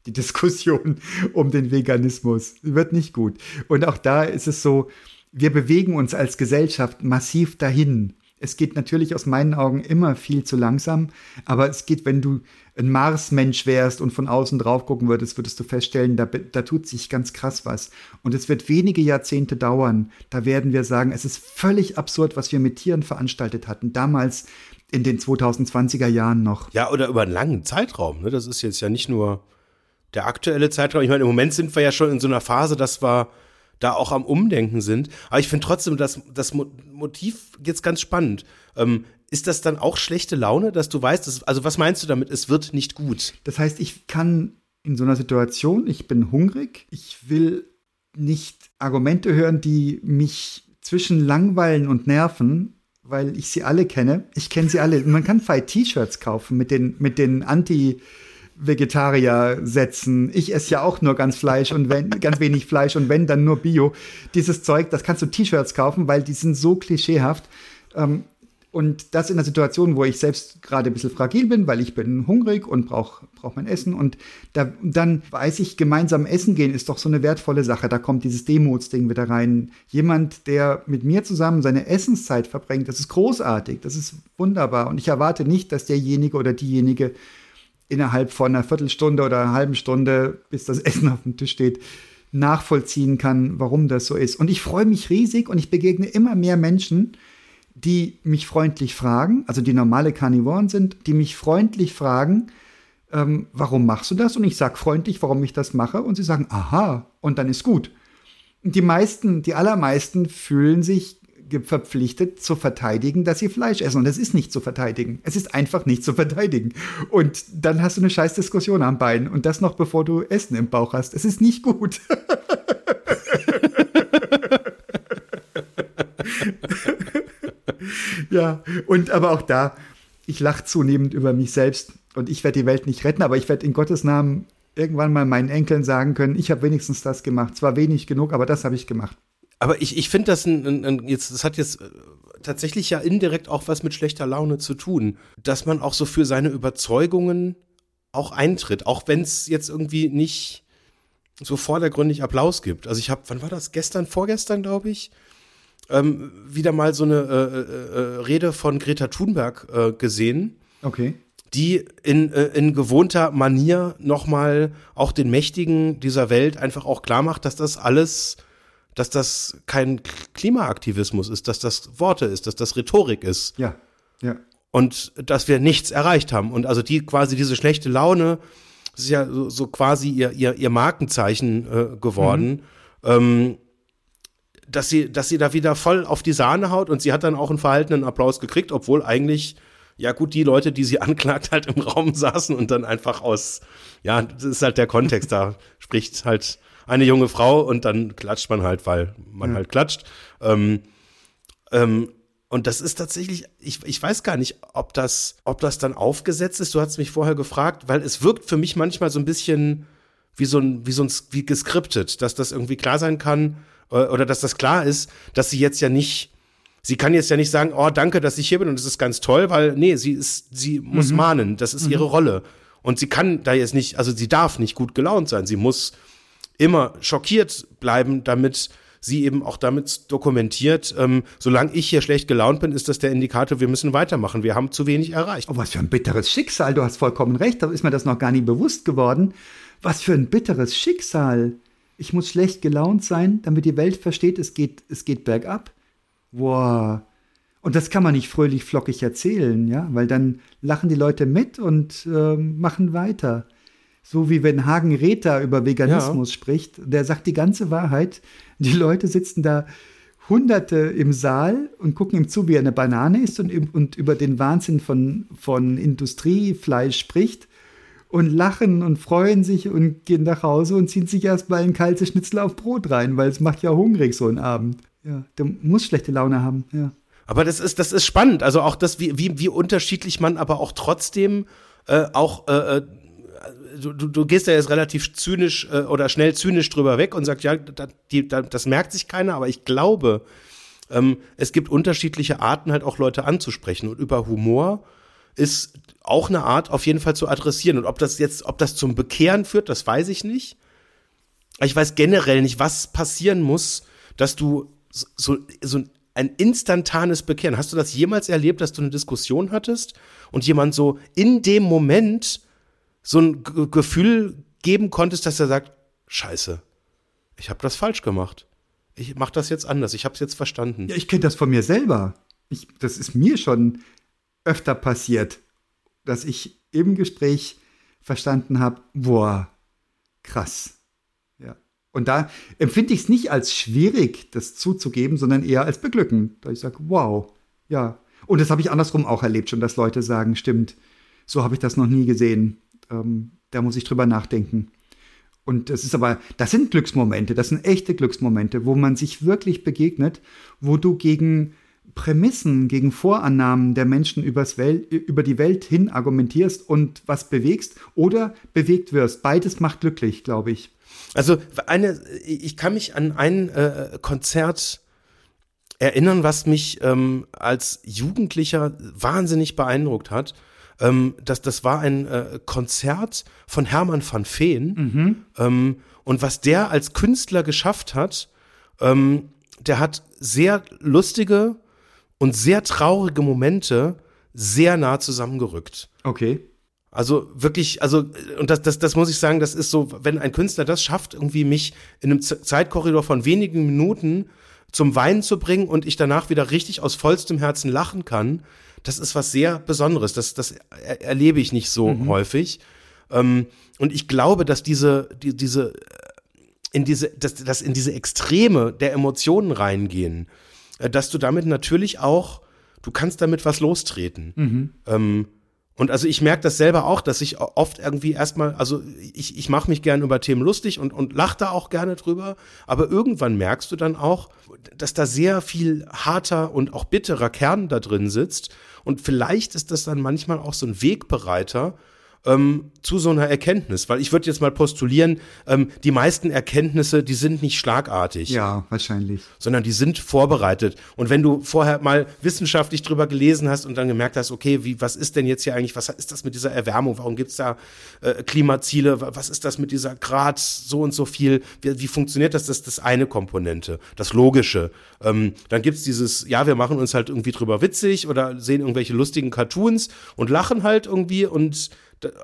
Die Diskussion um den Veganismus wird nicht gut. Und auch da ist es so, wir bewegen uns als Gesellschaft massiv dahin. Es geht natürlich aus meinen Augen immer viel zu langsam, aber es geht, wenn du ein Marsmensch wärst und von außen drauf gucken würdest, würdest du feststellen, da, da tut sich ganz krass was. Und es wird wenige Jahrzehnte dauern. Da werden wir sagen, es ist völlig absurd, was wir mit Tieren veranstaltet hatten. Damals in den 2020er Jahren noch. Ja, oder über einen langen Zeitraum. Ne? Das ist jetzt ja nicht nur der aktuelle Zeitraum. Ich meine, im Moment sind wir ja schon in so einer Phase, dass wir da auch am Umdenken sind. Aber ich finde trotzdem das, das Motiv jetzt ganz spannend. Ähm, ist das dann auch schlechte Laune, dass du weißt, dass, also was meinst du damit, es wird nicht gut? Das heißt, ich kann in so einer Situation, ich bin hungrig, ich will nicht Argumente hören, die mich zwischen langweilen und nerven, weil ich sie alle kenne. Ich kenne sie alle. Man kann Fight T-Shirts kaufen mit den, mit den Anti- Vegetarier setzen. Ich esse ja auch nur ganz Fleisch und wenn, ganz wenig Fleisch und wenn, dann nur Bio. Dieses Zeug, das kannst du T-Shirts kaufen, weil die sind so klischeehaft. Ähm, und das in einer Situation, wo ich selbst gerade ein bisschen fragil bin, weil ich bin hungrig und brauche brauch mein Essen. Und da, dann weiß ich, gemeinsam essen gehen ist doch so eine wertvolle Sache. Da kommt dieses Demutsding wieder rein. Jemand, der mit mir zusammen seine Essenszeit verbringt, das ist großartig, das ist wunderbar. Und ich erwarte nicht, dass derjenige oder diejenige innerhalb von einer Viertelstunde oder einer halben Stunde, bis das Essen auf dem Tisch steht, nachvollziehen kann, warum das so ist. Und ich freue mich riesig und ich begegne immer mehr Menschen, die mich freundlich fragen, also die normale Karnivoren sind, die mich freundlich fragen, ähm, warum machst du das? Und ich sage freundlich, warum ich das mache. Und sie sagen, aha, und dann ist gut. Die meisten, die allermeisten fühlen sich verpflichtet zu verteidigen, dass sie Fleisch essen. Und das ist nicht zu verteidigen. Es ist einfach nicht zu verteidigen. Und dann hast du eine scheiß Diskussion am Bein. Und das noch bevor du Essen im Bauch hast. Es ist nicht gut. ja, und aber auch da, ich lache zunehmend über mich selbst. Und ich werde die Welt nicht retten, aber ich werde in Gottes Namen irgendwann mal meinen Enkeln sagen können, ich habe wenigstens das gemacht. Zwar wenig genug, aber das habe ich gemacht. Aber ich, ich finde das ein, ein, ein, jetzt, das hat jetzt äh, tatsächlich ja indirekt auch was mit schlechter Laune zu tun, dass man auch so für seine Überzeugungen auch eintritt, auch wenn es jetzt irgendwie nicht so vordergründig Applaus gibt. Also ich habe, wann war das? Gestern, vorgestern, glaube ich, ähm, wieder mal so eine äh, äh, äh, Rede von Greta Thunberg äh, gesehen. Okay. Die in, äh, in gewohnter Manier nochmal auch den Mächtigen dieser Welt einfach auch klar macht, dass das alles dass das kein Klimaaktivismus ist, dass das Worte ist, dass das Rhetorik ist. Ja, ja. Und dass wir nichts erreicht haben. Und also die quasi diese schlechte Laune, das ist ja so, so quasi ihr, ihr, ihr Markenzeichen äh, geworden. Mhm. Ähm, dass sie, dass sie da wieder voll auf die Sahne haut und sie hat dann auch einen verhaltenen Applaus gekriegt, obwohl eigentlich, ja gut, die Leute, die sie anklagt, halt im Raum saßen und dann einfach aus, ja, das ist halt der Kontext, da spricht halt eine junge Frau und dann klatscht man halt, weil man ja. halt klatscht. Ähm, ähm, und das ist tatsächlich, ich, ich weiß gar nicht, ob das, ob das dann aufgesetzt ist. Du hast mich vorher gefragt, weil es wirkt für mich manchmal so ein bisschen wie so ein, wie so ein, wie geskriptet, dass das irgendwie klar sein kann, äh, oder dass das klar ist, dass sie jetzt ja nicht, sie kann jetzt ja nicht sagen, oh, danke, dass ich hier bin und es ist ganz toll, weil, nee, sie ist, sie muss mhm. mahnen, das ist mhm. ihre Rolle. Und sie kann da jetzt nicht, also sie darf nicht gut gelaunt sein, sie muss immer schockiert bleiben, damit sie eben auch damit dokumentiert, ähm, solange ich hier schlecht gelaunt bin, ist das der Indikator, wir müssen weitermachen. Wir haben zu wenig erreicht. Oh, was für ein bitteres Schicksal, du hast vollkommen recht, da ist mir das noch gar nie bewusst geworden. Was für ein bitteres Schicksal. Ich muss schlecht gelaunt sein, damit die Welt versteht, es geht, es geht bergab. Boah. Und das kann man nicht fröhlich flockig erzählen, ja, weil dann lachen die Leute mit und äh, machen weiter. So wie wenn Hagen Rether über Veganismus ja. spricht, der sagt die ganze Wahrheit. Die Leute sitzen da Hunderte im Saal und gucken ihm zu, wie er eine Banane isst und, und über den Wahnsinn von, von Industriefleisch spricht und lachen und freuen sich und gehen nach Hause und ziehen sich erstmal ein kaltes Schnitzel auf Brot rein, weil es macht ja hungrig so ein Abend. Ja, der muss schlechte Laune haben, ja. Aber das ist, das ist spannend. Also auch das, wie, wie, wie unterschiedlich man aber auch trotzdem äh, auch äh, äh du, du, du gehst ja jetzt relativ zynisch äh, oder schnell zynisch drüber weg und sagst, ja, das, die, das merkt sich keiner, aber ich glaube, ähm, es gibt unterschiedliche Arten, halt auch Leute anzusprechen. Und über Humor ist auch eine Art, auf jeden Fall zu adressieren. Und ob das jetzt, ob das zum Bekehren führt, das weiß ich nicht. Ich weiß generell nicht, was passieren muss, dass du so, so ein instantanes Bekehren. Hast du das jemals erlebt, dass du eine Diskussion hattest und jemand so in dem Moment so ein G Gefühl geben konntest, dass er sagt, scheiße, ich habe das falsch gemacht. Ich mache das jetzt anders. Ich habe es jetzt verstanden. Ja, ich kenne das von mir selber. Ich, das ist mir schon öfter passiert, dass ich im Gespräch verstanden habe, boah, krass. Ja. Und da empfinde ich es nicht als schwierig, das zuzugeben, sondern eher als beglückend. Da ich sage, wow, ja. Und das habe ich andersrum auch erlebt, schon, dass Leute sagen, stimmt, so habe ich das noch nie gesehen. Ähm, da muss ich drüber nachdenken. Und das ist aber, das sind Glücksmomente, das sind echte Glücksmomente, wo man sich wirklich begegnet, wo du gegen Prämissen, gegen Vorannahmen der Menschen Welt, über die Welt hin argumentierst und was bewegst oder bewegt wirst. Beides macht glücklich, glaube ich. Also eine, ich kann mich an ein äh, Konzert erinnern, was mich ähm, als Jugendlicher wahnsinnig beeindruckt hat. Ähm, das, das war ein äh, Konzert von Hermann van Veen. Mhm. Ähm, und was der als Künstler geschafft hat, ähm, der hat sehr lustige und sehr traurige Momente sehr nah zusammengerückt. Okay. Also wirklich, also, und das, das, das muss ich sagen, das ist so, wenn ein Künstler das schafft, irgendwie mich in einem Zeitkorridor von wenigen Minuten zum Weinen zu bringen und ich danach wieder richtig aus vollstem Herzen lachen kann, das ist was sehr Besonderes. Das, das er, erlebe ich nicht so mhm. häufig. Ähm, und ich glaube, dass diese, die, diese, äh, in diese, dass, dass in diese Extreme der Emotionen reingehen, äh, dass du damit natürlich auch, du kannst damit was lostreten. Mhm. Ähm, und also ich merke das selber auch, dass ich oft irgendwie erstmal, also ich, ich mache mich gerne über Themen lustig und, und lache da auch gerne drüber, aber irgendwann merkst du dann auch, dass da sehr viel harter und auch bitterer Kern da drin sitzt. Und vielleicht ist das dann manchmal auch so ein Wegbereiter, ähm, zu so einer Erkenntnis? Weil ich würde jetzt mal postulieren, ähm, die meisten Erkenntnisse, die sind nicht schlagartig. Ja, wahrscheinlich. Sondern die sind vorbereitet. Und wenn du vorher mal wissenschaftlich drüber gelesen hast und dann gemerkt hast, okay, wie, was ist denn jetzt hier eigentlich, was ist das mit dieser Erwärmung? Warum gibt's da äh, Klimaziele? Was ist das mit dieser Grad so und so viel? Wie, wie funktioniert das? Das ist das eine Komponente, das Logische. Ähm, dann gibt's dieses, ja, wir machen uns halt irgendwie drüber witzig oder sehen irgendwelche lustigen Cartoons und lachen halt irgendwie und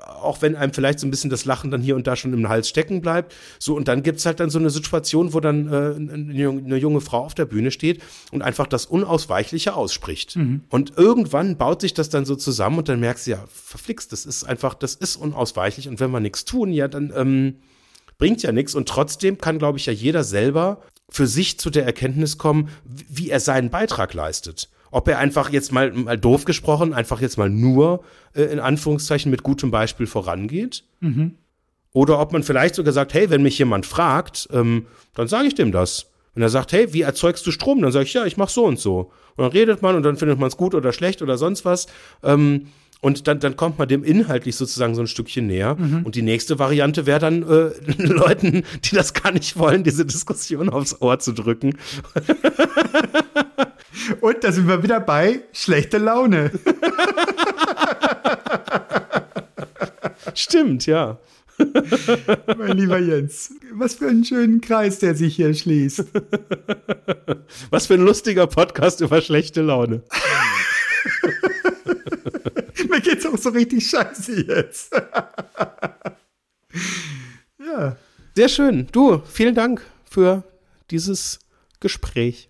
auch wenn einem vielleicht so ein bisschen das Lachen dann hier und da schon im Hals stecken bleibt. So, und dann gibt's halt dann so eine Situation, wo dann äh, eine junge Frau auf der Bühne steht und einfach das Unausweichliche ausspricht. Mhm. Und irgendwann baut sich das dann so zusammen und dann merkst du, ja, verflixt, das ist einfach, das ist unausweichlich. Und wenn wir nichts tun, ja, dann ähm, bringt ja nichts. Und trotzdem kann, glaube ich, ja jeder selber für sich zu der Erkenntnis kommen, wie er seinen Beitrag leistet. Ob er einfach jetzt mal, mal doof gesprochen, einfach jetzt mal nur äh, in Anführungszeichen mit gutem Beispiel vorangeht. Oder ob man vielleicht sogar sagt, hey, wenn mich jemand fragt, ähm, dann sage ich dem das. Wenn er sagt, hey, wie erzeugst du Strom? Dann sage ich, ja, ich mache so und so. Und dann redet man und dann findet man es gut oder schlecht oder sonst was. Ähm, und dann, dann kommt man dem inhaltlich sozusagen so ein Stückchen näher. Und die nächste Variante wäre dann äh, Leuten, die das gar nicht wollen, diese Diskussion aufs Ohr zu drücken. Und da sind wir wieder bei schlechte Laune. Stimmt, ja. mein lieber Jens. Was für einen schönen Kreis, der sich hier schließt. Was für ein lustiger Podcast über schlechte Laune. Mir geht's auch so richtig scheiße jetzt. ja, Sehr schön. Du, vielen Dank für dieses Gespräch.